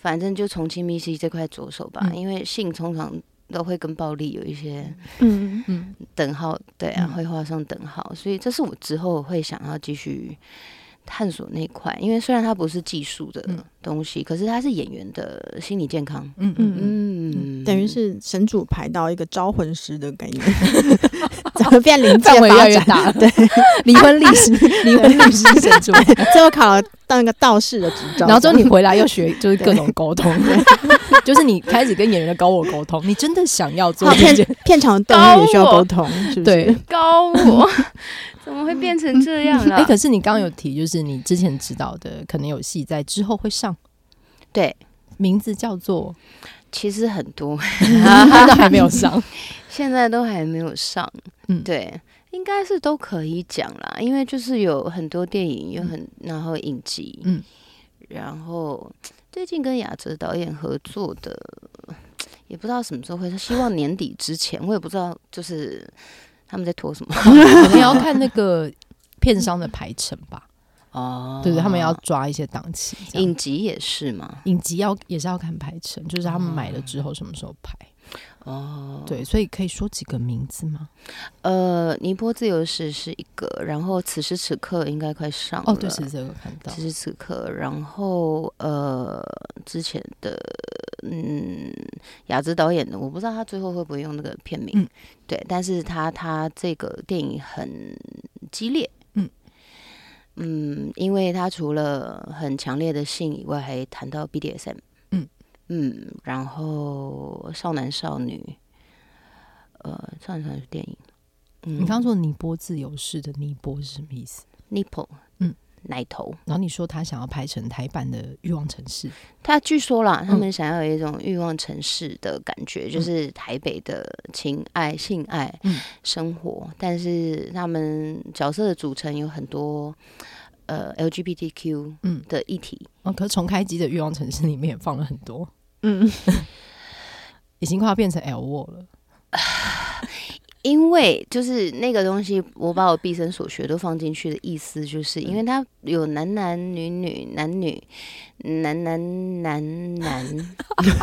反正就从亲密戏这块着手吧，嗯、因为性通常都会跟暴力有一些嗯。嗯。等号，对啊，嗯、会画上等号，所以这是我之后会想要继续。探索那块，因为虽然它不是技术的东西，嗯、可是它是演员的心理健康。嗯嗯嗯，嗯。等于是神主排到一个招魂师的概念，怎么变临界发展？大 对，离婚律师，离婚律师神主，最后考了当一个道士的执照，然后之后你回来又学，就是各种沟通，对 就是你开始跟演员的高我沟通，你真的想要做片片场的动物也需要沟通，是不是？对，高我。怎么会变成这样了？哎、欸，可是你刚刚有提，就是你之前知道的，可能有戏在之后会上。对，名字叫做，其实很多，都还没有上，现在都还没有上。嗯，对，应该是都可以讲啦，因为就是有很多电影，有很然后影集，嗯，然后最近跟雅哲导演合作的，也不知道什么时候会，希望年底之前，我也不知道，就是。他们在拖什么？可能要看那个 片商的排程吧。哦，对对，他们要抓一些档期。影集也是嘛？影集要也是要看排程，就是他们买了之后什么时候拍。哦，对，所以可以说几个名字吗？呃，尼泊自由史是一个，然后此时此刻应该快上了。哦，对，此时此刻看到。此时此刻，然后呃，之前的嗯，雅芝导演的，我不知道他最后会不会用那个片名。嗯、对，但是他他这个电影很激烈。嗯嗯，因为他除了很强烈的性以外，还谈到 BDSM。嗯，然后少男少女，呃，少男少女是电影。嗯，你刚刚说尼泊自由式的尼泊是什么意思？Nipple，嗯，奶头。然后你说他想要拍成台版的欲望城市，他据说啦，他们想要有一种欲望城市的感觉，嗯、就是台北的情爱、性爱、嗯、生活，但是他们角色的组成有很多。呃，LGBTQ 嗯。的议题，哦，可是重开机的欲望城市里面也放了很多，嗯，已经快要变成 L word 了，因为就是那个东西，我把我毕生所学都放进去的意思，就是因为它有男男女女、男女、男男男男，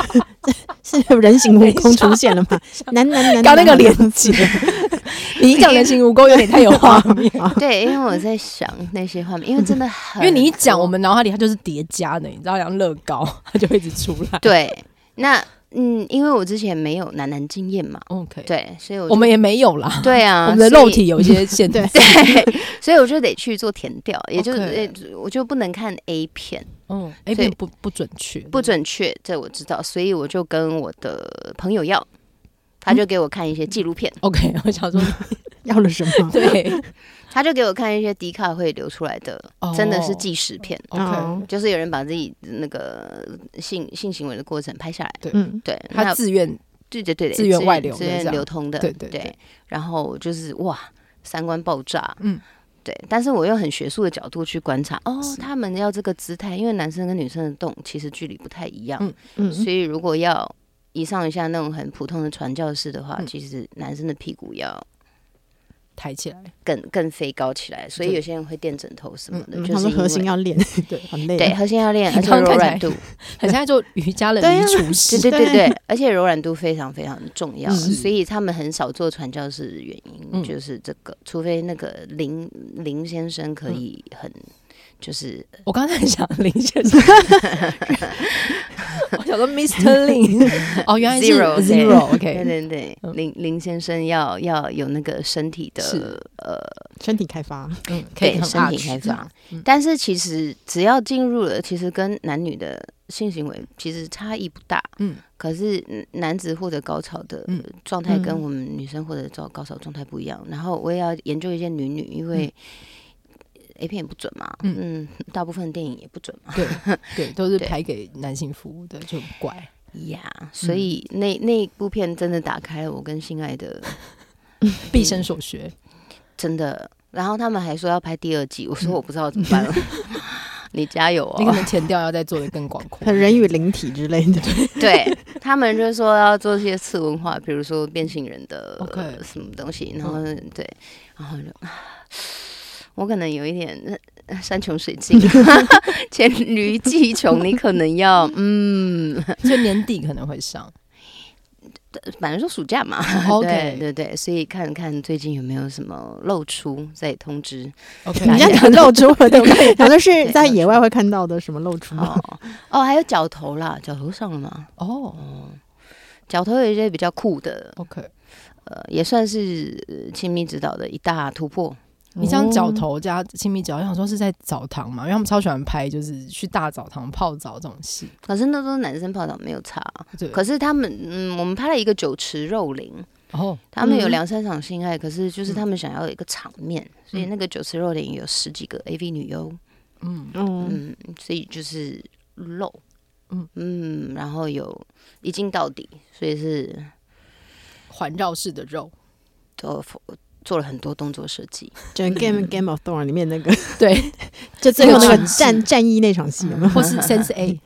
是人形蜈蚣出现了吗？男男男，刚那个连接。你一讲人形蜈蚣有点太有画面，对，因为我在想那些画面，因为真的很，因为你一讲，我们脑海里它就是叠加的，你知道，像乐高，它就会一直出来。对，那嗯，因为我之前没有男男经验嘛，OK，对，所以我我们也没有啦。对啊，我们的肉体有一些限 制，对，所以我就得去做填调，也就是我就不能看 A 片，嗯，A 片不不准确，不准确，这我知道，所以我就跟我的朋友要，他就给我看一些纪录片。嗯、OK，我想说 要了什么？对。他就给我看一些迪卡会流出来的，真的是纪实片。OK，就是有人把自己那个性性行为的过程拍下来。对，对，他自愿，对对对，自愿外流，自愿流通的。对对对。然后就是哇，三观爆炸。嗯，对。但是我用很学术的角度去观察，哦，他们要这个姿态，因为男生跟女生的动其实距离不太一样。嗯嗯。所以如果要一上一下那种很普通的传教士的话，其实男生的屁股要。抬起来，更更飞高起来，所以有些人会垫枕头什么的，就是他们核心要练，对，很累，对，核心要练，而且柔软度，很像做瑜伽的基础式，对对对对，而且柔软度非常非常重要，所以他们很少做传教士的原因就是这个，除非那个林林先生可以很。就是我刚才想林先生，我想说 Mr. 林 哦，原来是 Zero Zero OK，对对对，林林先生要要有那个身体的呃身体开发，嗯，对身体开发，但是其实只要进入了，其实跟男女的性行为其实差异不大，嗯，可是男子获得高潮的状态跟我们女生获得高高潮状态不一样，然后我也要研究一些女女，因为。A 片也不准嘛，嗯，大部分电影也不准嘛，对对，都是拍给男性服务的，就很怪呀。所以那那部片真的打开了我跟心爱的 毕生所学，真的。然后他们还说要拍第二季，我说我不知道怎么办了，你加油哦。你可能前调要再做的更广阔，人与灵体之类的。对他们就是说要做一些次文化，比如说变性人的什么东西，然后对，然后就。我可能有一点山穷水尽，黔驴技穷，你可能要嗯，就年底可能会上，反正说暑假嘛，OK，对对对，所以看看最近有没有什么露出再通知。OK，你家讲露出对不对？反正是在野外会看到的什么露出哦，哦，还有脚头啦，脚头上了吗？哦，脚头有一些比较酷的，OK，呃，也算是亲密指导的一大突破。你像脚头加亲密脚，我想说是在澡堂嘛，因为他们超喜欢拍，就是去大澡堂泡澡这种戏。可是那都是男生泡澡没有差，对。可是他们，嗯，我们拍了一个酒池肉林，哦，他们有两三场性爱，可是就是他们想要有一个场面，所以那个酒池肉林有十几个 AV 女优，嗯。嗯，所以就是露，嗯。嗯，然后有一镜到底，所以是环绕式的肉，都。做了很多动作设计，就《Game Game of Thrones》里面那个，对，就最后那个战战役那场戏，或是《Sense A》，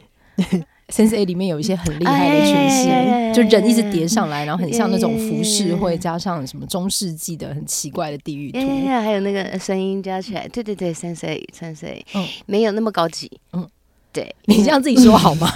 《Sense A》里面有一些很厉害的群戏，就人一直叠上来，然后很像那种服饰，会加上什么中世纪的很奇怪的地狱图，还有那个声音加起来，对对对，《Sense A》，《Sense A》，嗯，没有那么高级，嗯。对，你这样自己说好吗？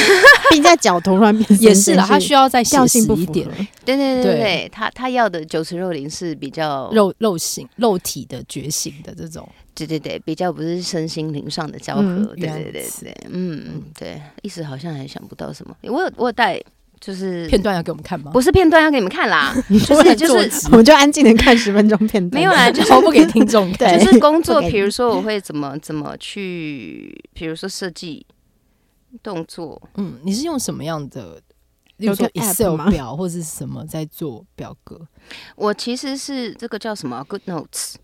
并在脚头上面也是了，他需要再调性一点。对对对对，他他要的九尺肉林是比较肉肉型、肉体的觉醒的这种。对对对，比较不是身心灵上的交合。对对对对，嗯对，一时好像还想不到什么。我有我有带，就是片段要给我们看吗？不是片段要给你们看啦，就是就是，我们就安静的看十分钟片段。没有啦，就是不给听众看，就是工作。比如说，我会怎么怎么去，比如说设计动作。嗯，你是用什么样的？比如说 Excel 表或者是什么在做表格？我其实是这个叫什么 Good Notes，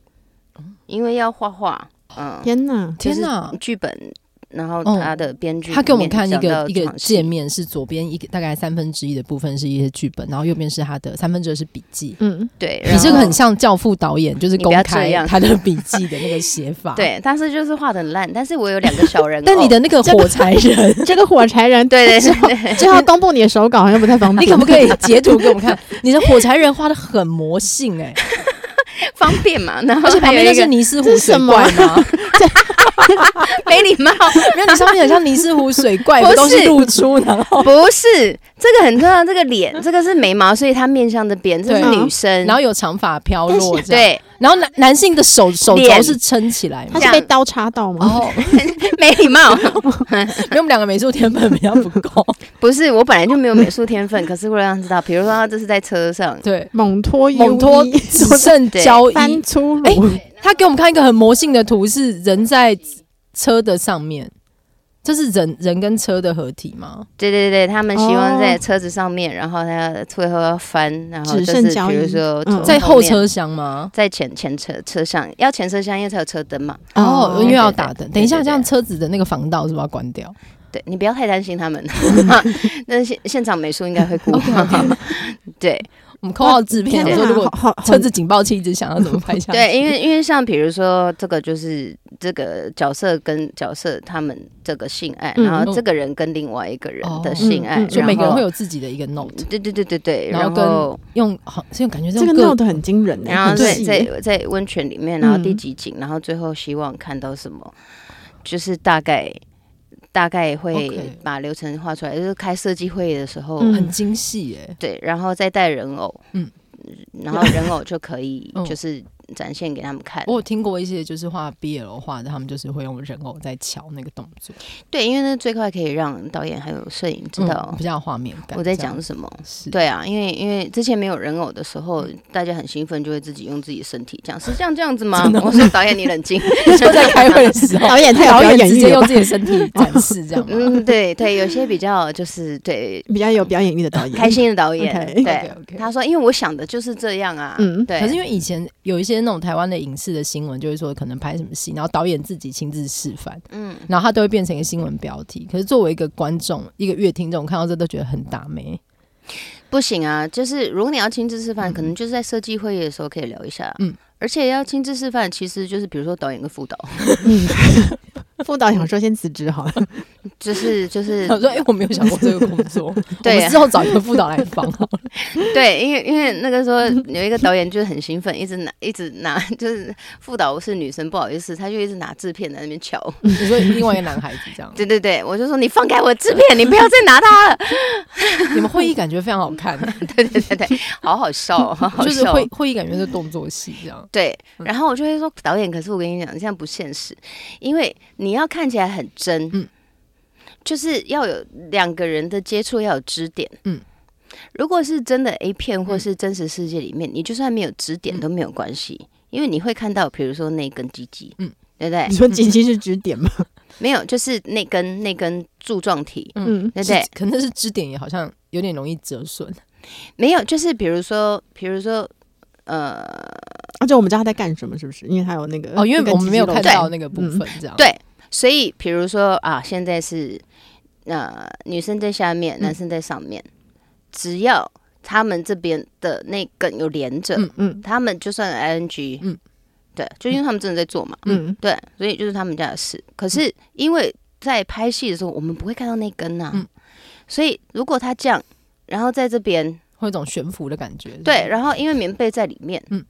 因为要画画。嗯，天哪，天哪，剧本。然后他的编剧，他给我们看一个一个界面，是左边一个大概三分之一的部分是一些剧本，然后右边是他的三分之二是笔记。嗯，对，你这个很像教父导演，就是公开他的笔记的那个写 法。对，但是就是画的很烂。但是我有两个小人，但你的那个火柴人，这个火柴人，对对对，最后公布你的手稿好像不太方便，你可不可以截图给我们看？你的火柴人画的很魔性哎，方便嘛？然后而且旁边那是尼斯湖水怪吗？梅里貌。没有，你上面很像尼斯湖水怪，不是露出，然后不是这个很重要，这个脸，这个是眉毛，所以她面向这边，这是女生，然后有长发飘落。对，然后男男性的手手肘是撑起来嘛他？是被刀插到吗？哦，没礼貌。因为我们两个美术天分比较不够。不是，我本来就没有美术天分，可是为了让他知道，比如说他这是在车上，对，猛拖优猛拖衣只剩交翻衣。粗哎鲁，他给我们看一个很魔性的图，是人在车的上面，这是人人跟车的合体吗？对对对，他们希望哦在车子上面，然后他最后要翻，然后只就是比如说在后面车厢吗？在前前车车上要前车厢，因为才有车灯嘛。哦，哦因为要打灯。对等一下，这样车子的那个防盗是不是要关掉？对你不要太担心他们，那现现场美术应该会顾。对我们扣号制片，说如果车子警报器一直响，要怎么拍下去？对，因为因为像比如说这个就是这个角色跟角色他们这个性爱，嗯然后这个人跟另外一个人的性爱，就每个人会有有自己的一个 note，对对对对对，然后用好，这种感觉这个各 note 很惊人欸然后在在在温泉里面，然后第嗯。几景，然后最后希望看到什么，就是大概大概会把流程画出来，就是开设计会议的时候，嗯。很精细耶。对，然后再带人偶，嗯。然后人偶就可以嗯 就是展现给他们看。我有听过一些就是画 BL 画的，他们就是会用人偶在敲那个动作，对，因为那最快可以让导演还有摄影知道嗯比较画面感。我在讲什么。是，对啊，因为因为之前没有人偶的时候，大家很兴奋，就会自己用自己的身体讲，是 这样这样子吗？我说导演，你冷静。就在开会的时候，导演太有导表演直接用自己的身体展示，这样？嗯，对对，有些比较就是对比较有表演欲的导演，开心的导演对他说，因为我想的就是这样啊，嗯对。可是因为以前有一些那种台湾的影视的新闻，就会说可能拍什么戏，然后导演自己亲自示范，嗯，然后他都会变成一个新闻标题。可是作为一个观众、一个乐听众，看到这都觉得很打没。不行啊，就是如果你要亲自示范，嗯。可能就是在设计会议的时候可以聊一下，嗯嗯，而且要亲自示范，其实就是比如说导演跟副导，副导想说先辞职好了，就是就是 我说：“哎、我没有想过这个工作，对啊之后找一个副导来放好了。对，因为因为那个时候有一个导演就是很兴奋，一直拿一直拿，就是副导是女生，不好意思，他就一直拿制片在那边瞧。你说另外一个男孩子这样，对对对，我就说你放开我制片，你不要再拿他了。你们会议感觉非常好看，对对对对，好好笑哦，好好就是。会会议感觉是动作戏这样。对，然后我就会说导演，可是我跟你讲，这样不现实，因为你要看起来很真，嗯就是要有两个人的接触，要有支点，嗯如果是真的 A 片或是真实世界里面，你就算没有支点嗯都没有关系，因为你会看到，比如说那根鸡鸡，嗯对不对你？说鸡鸡是支点吗？没有，就是那根那根柱状体，嗯，对不对？可能是支点也好像有点容易折损。没有，就是比如说，比如说，呃，而且我们知道他在干什么，是不是？因为他有那个哦，因为我们没有看到。那个部分，这样。对，所以比如说啊，现在是呃女生在下面，嗯男生在上面，只要他们这边的那根有连着，嗯嗯他们就算 ing，嗯对，就因为他们真的在做嘛，嗯对，所以就是他们家的事。可是因为在拍戏的时候，我们不会看到那根呐、嗯所以如果他这样，然后在这边，会有一种悬浮的感觉。对，，然后因为棉被在里面，嗯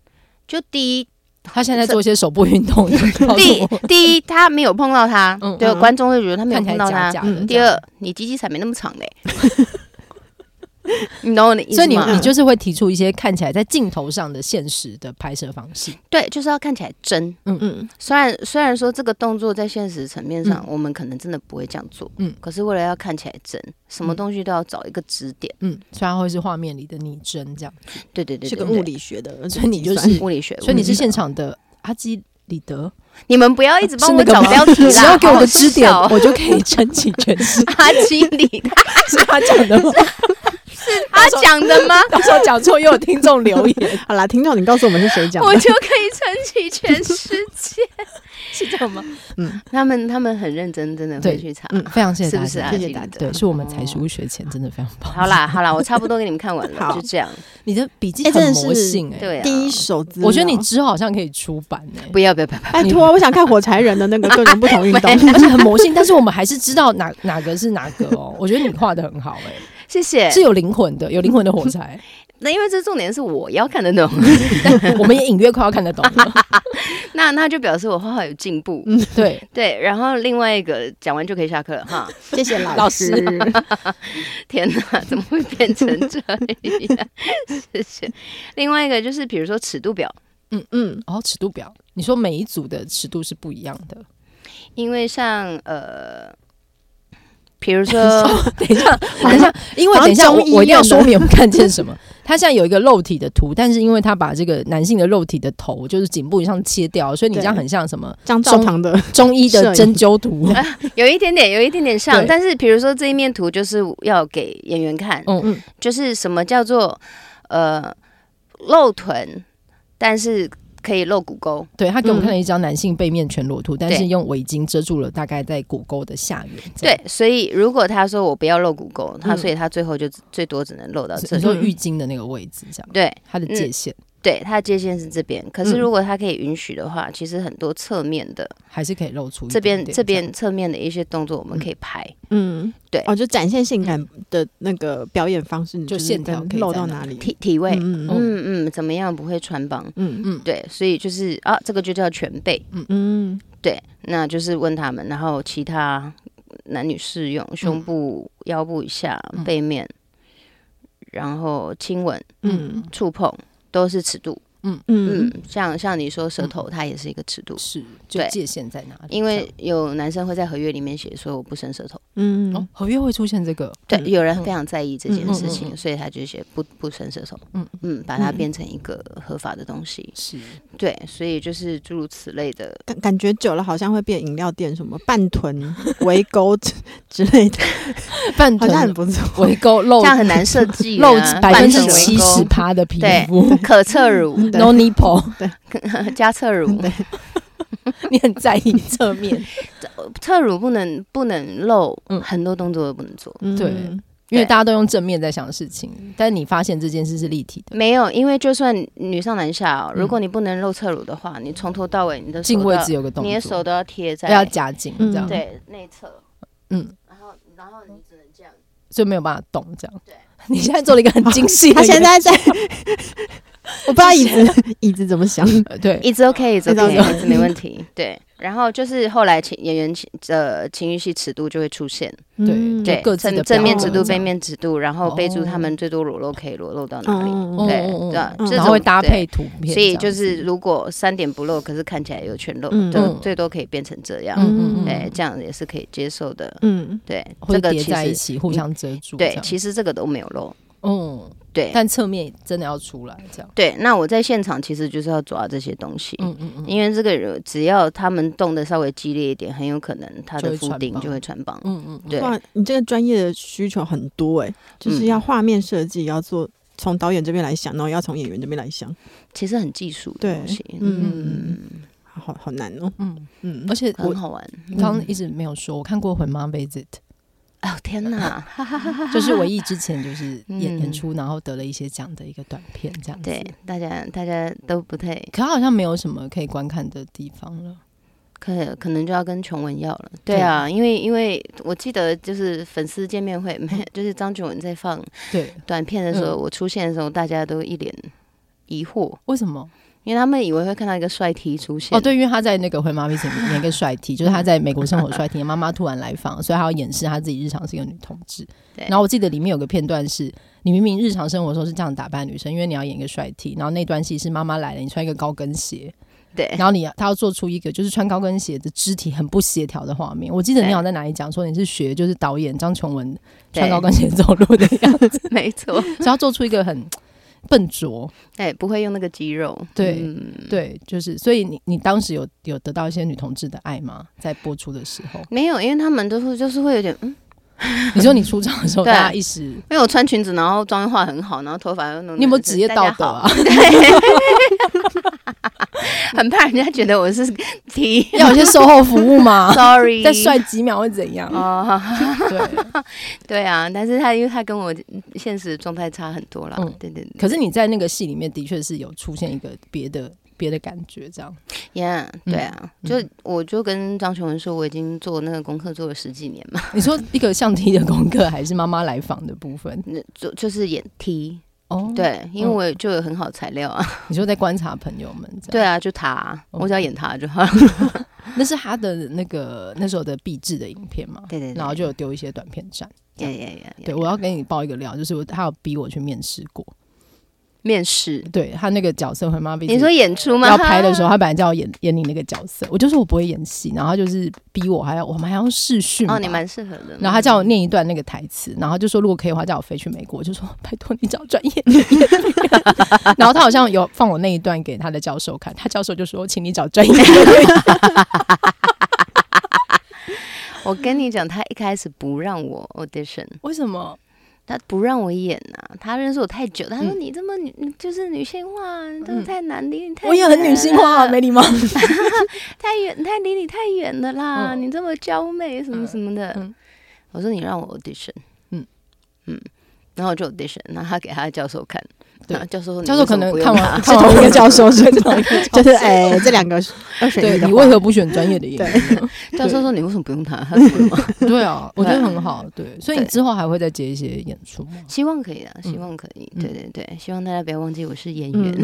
就第一。他现在在做一些手部运动，告第第一，他没有碰到他，嗯对，嗯观众会觉得他没有碰到他。第二，你鸡鸡才没那么长嘞，你懂我的意思所以你？你就是会提出一些看起来在镜头上的现实的拍摄方式。对，就是要看起来真。嗯嗯，虽然虽然说这个动作在现实层面上，我们可能真的不会这样做，嗯可是为了要看起来真，什么东西都要找一个支点。嗯，虽然会是画面里的拟真这样，对对对，是个物理学的，所以你就是物理学，所以你是现场的阿基里德，你们不要一直帮我找标题啦，只要给我好个支点，我就可以撑起全世界。阿基里，是他讲的吗？他讲的吗？到时候讲错又有听众留言，好啦，听众，你告诉我们是谁讲的？我就可以撑起全世界。是这样吗？嗯他们他们很认真，真的会去查。嗯非常谢谢大是是啊？家，谢谢大家对，是我们才疏学浅，真的非常棒。好啦好啦，我差不多给你们看完了，好就这样。你的笔记哎真的很魔性哎，对啊，第一手资料，我觉得你之后好像可以出版哎。不要不要不要，拜托，我想看火柴人的那个各种不同运动。而且很魔性，但是我们还是知道哪哪个是哪个哦。我觉得你画的很好哎，谢谢。是有灵魂的，有灵魂的火柴。那因为这重点是我要看得懂，我们也隐约快要看得懂了。那那就表示我画画有进步。嗯，对对。然后另外一个讲完就可以下课了哈。谢谢老师。老师天哪，怎么会变成这样？谢谢。另外一个就是比如说尺度表，嗯嗯，哦，尺度表，你说每一组的尺度是不一样的，因为像呃。比如说，等一下，等一下，因为等一下，我我一定要说明我们看见什么。他现在有一个肉体的图，但是因为他把这个男性的肉体的头，就是颈部以上切掉，所以你这样很像什么？张照堂的 中医的针灸图，啊，有一点点，有一点点像。但是比如说这一面图就是要给演员看，嗯嗯，就是什么叫做呃露臀，但是。可以露骨沟，对，他给我们看了一张男性背面全裸图，嗯、但是用围巾遮住了大概在骨沟的下缘。对，所以如果他说我不要露骨沟，他、嗯、所以他最后就最多只能露到这，你说浴巾的那个位置这样，对，他的界限。嗯对，它的界限是这边。可是如果它可以允许的话，嗯、其实很多侧面的还是可以露出这边这边侧面的一些动作，我们可以拍。嗯，对。哦，就展现性感的那个表演方式，就线条可以露到哪里？体体位，嗯嗯嗯，怎么样不会穿帮？嗯嗯，对。所以就是啊，这个就叫全背。嗯嗯，对。那就是问他们，然后其他男女适用，胸部、嗯、腰部以下、背面，然后亲吻，嗯，触碰。都是尺度，嗯嗯，像像你说舌头，它也是一个尺度，是，就界限在哪里？因为有男生会在合约里面写说我不伸舌头，嗯，合约会出现这个，对，有人非常在意这件事情，所以他就写不不伸舌头，嗯嗯，把它变成一个合法的东西，是。对，所以就是诸如此类的，感感觉久了好像会变饮料店什么半臀围 沟之类的，半臀很不错，围沟露这样很难设计，露百分之七十趴的皮肤，可测乳 ，no nipple，对，加侧乳，对，你很在意侧面，侧乳不能不能露，很多动作都不能做，对，因为大家都用正面在想事情，但是你发现这件事是立体的，没有，因为就算女上男下哦，如果你不能露侧乳的话，你从头到尾你的颈位置有个动作，你的手都要贴在，要夹紧这样，对，内侧。嗯，然后然后你只能这样，就没有办法动这样。对，你现在做了一个很精细，他现在在，我不知道椅子 椅子怎么想，对，椅子 OK，椅子 OK，椅子没问题，对。然后就是后来情演员情呃情欲戏尺度就会出现，对对，正正面尺度、背面尺度，然后备注他们最多裸露可以裸露到哪里，对对，然后会搭配图片，所以就是如果三点不露，可是看起来有全露，就最多可以变成这样，嗯对，这样也是可以接受的，嗯，对，这个叠在一起互相遮住，对，其实这个都没有露，嗯。对，但侧面真的要出来这样。对，那我在现场其实就是要抓这些东西，嗯嗯嗯，因为这个人只要他们动的稍微激烈一点，很有可能他的夫丁就会穿帮。嗯嗯，对。哇，你这个专业的需求很多哎，就是要画面设计，要做从导演这边来想，然后要从演员这边来想，其实很技术的东西。嗯，嗯好好难哦。嗯嗯，而且很好玩。你刚刚一直没有说，我看过《魂妈 Visit》。哦天哪！就是唯一之前就是演演出，然后得了一些奖的一个短片，这样子。对，大家大家都不太，可好像没有什么可以观看的地方了。可可能就要跟琼文要了。对啊，因为因为我记得就是粉丝见面会，没就是张琼文在放对短片的时候，我出现的时候，大家都一脸疑惑，为什么？因为他们以为会看到一个帅 T 出现哦，对，因为他在那个《回妈咪》前面演一个帅 T，就是他在美国生活帅 T，妈妈突然来访，所以他要掩饰他自己日常是一个女同志。对。然后我记得里面有个片段是，你明明日常生活的时候是这样打扮女生，因为你要演一个帅 T，然后那段戏是妈妈来了，你穿一个高跟鞋，对，然后你他要做出一个就是穿高跟鞋的肢体很不协调的画面。我记得你好像在哪里讲说你是学就是导演张琼文穿高跟鞋走路的样子，没错，所以要做出一个很。笨拙，哎，不会用那个肌肉，对、嗯、对，就是，所以你你当时有有得到一些女同志的爱吗？在播出的时候，没有，因为他们都是就是会有点，嗯，你说你出场的时候，大家一时，因为我穿裙子，然后妆化很好，然后头发又弄，你有没有职业道德啊？很怕人家觉得我是 T，要有些售后服务吗？Sorry，再帅几秒会怎样？哦，对，对啊，但是他因为他跟我现实状态差很多了，嗯，对对。可是你在那个戏里面的确是有出现一个别的别的感觉，这样，Yeah，对啊，就我就跟张琼文说，我已经做那个功课做了十几年嘛。你说一个像 T 的功课，还是妈妈来访的部分？那就就是演 T。哦，对，因为我就有很好材料啊。你说在观察朋友们，对啊，就他、啊，我只要演他就好。那是他的那个那时候的必制的影片嘛？对对对，然后就有丢一些短片站。对对对，对，我要给你爆一个料，就是我他有逼我去面试过。面试，对他那个角色很麻烦。你说演出吗？要拍的时候，他本来叫我演演你那个角色，我就说我不会演戏，然后他就是逼我，还要我们还要试训。哦，你蛮适合的。然后他叫我念一段那个台词，然后就说如果可以的话，叫我飞去美国。我就说拜托你找专业的。然后他好像有放我那一段给他的教授看，他教授就说，请你找专业的。我跟你讲，他一开始不让我 audition，为什么？他不让我演呐、啊，他认识我太久。他说：“你这么女，就是女性化，你都太难，离你太。”我也很女性化，没礼貌。太远，太离你太远了啦！你这么娇媚，什么什么的。我说：“你让我 audition。”嗯嗯，然后我就 audition，然后他给他的教授看。对，教授，教授可能看完 看 同一个教授，是同一个，就是哎，这两个二选一，你为何不选专业的演员？教授说，你为什么不用他？对啊，我觉得很好。对，所以你之后还会再接一些演出吗？希望可以啊，希望可以。对对对，希望大家不要忘记我是演员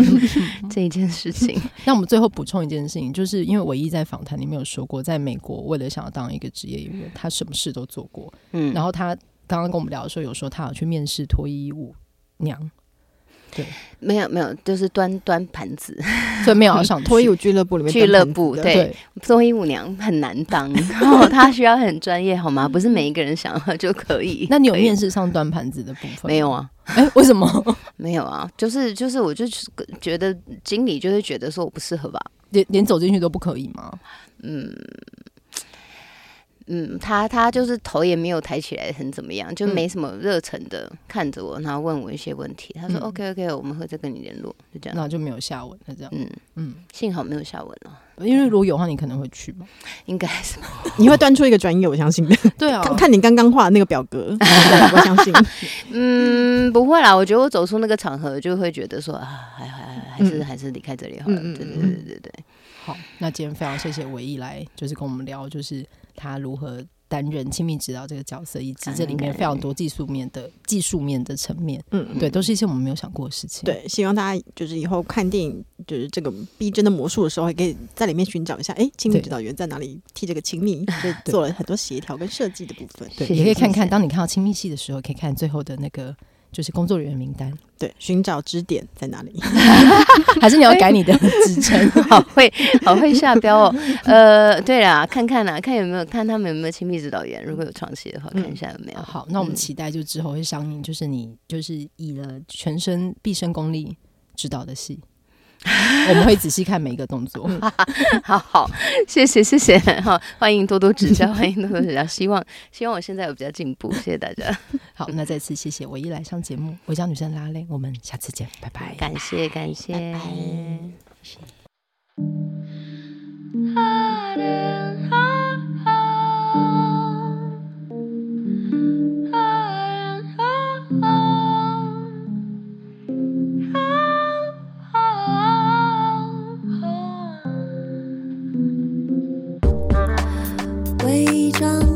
这一件事情。那我们最后补充一件事情，就是因为唯一在访谈里面有说过，在美国为了想要当一个职业演员，他什么事都做过。嗯，然后他刚刚跟我们聊的时候有说，他有去面试脱衣舞娘。对，没有没有，就是端端盘子，所以没有要上脱衣舞俱乐部里面。俱乐部对，脱衣舞娘很难当，然后她需要很专业，好吗？不是每一个人想要就可以。那你有面试上端盘子的部分？没有啊？哎，为什么没有啊？就是就是，我就觉得经理就是觉得说我不适合吧，连连走进去都不可以吗？嗯。嗯，他他就是头也没有抬起来，很怎么样，就没什么热忱的看着我，然后问我一些问题。他说、嗯、OK OK，我们会再跟你联络，就这样。那就没有下文，那这样。嗯嗯，幸好没有下文了，因为如果有的话，你可能会去吧？应该是，你会端出一个专业，我相信。对啊，看你刚刚画的那个表格，我相信。嗯，不会啦，我觉得我走出那个场合，就会觉得说啊，还还还还是、嗯、还是离开这里好了。对对对对对对。好，那今天非常谢谢唯一来，就是跟我们聊，就是。他如何担任亲密指导这个角色，以及这里面非常多技术面的技术面的层面，嗯，对，都是一些我们没有想过的事情。对，希望大家就是以后看电影，就是这个逼真的魔术的时候，也可以在里面寻找一下，哎，亲密指导员在哪里替这个亲密做了很多协调跟设计的部分。对，也可以看看，当你看到亲密戏的时候，可以看最后的那个。就是工作人员名单，对，寻找支点在哪里？还是你要改你的职称？好会，好会下标哦。呃，对啦，看看啦，看有没有看他们有没有亲密指导员，如果有长期的话，看一下有没有。好，那我们期待就之后会上映，就是你就是以了全身毕生功力指导的戏。我们会仔细看每一个动作。好好，谢谢谢谢，好，欢迎多多指教，欢迎多多指教。希望希望我现在有比较进步，谢谢大家。好，那再次谢谢我一来上节目，我叫女生拉链，我们下次见，拜拜。感谢感谢。拜拜上。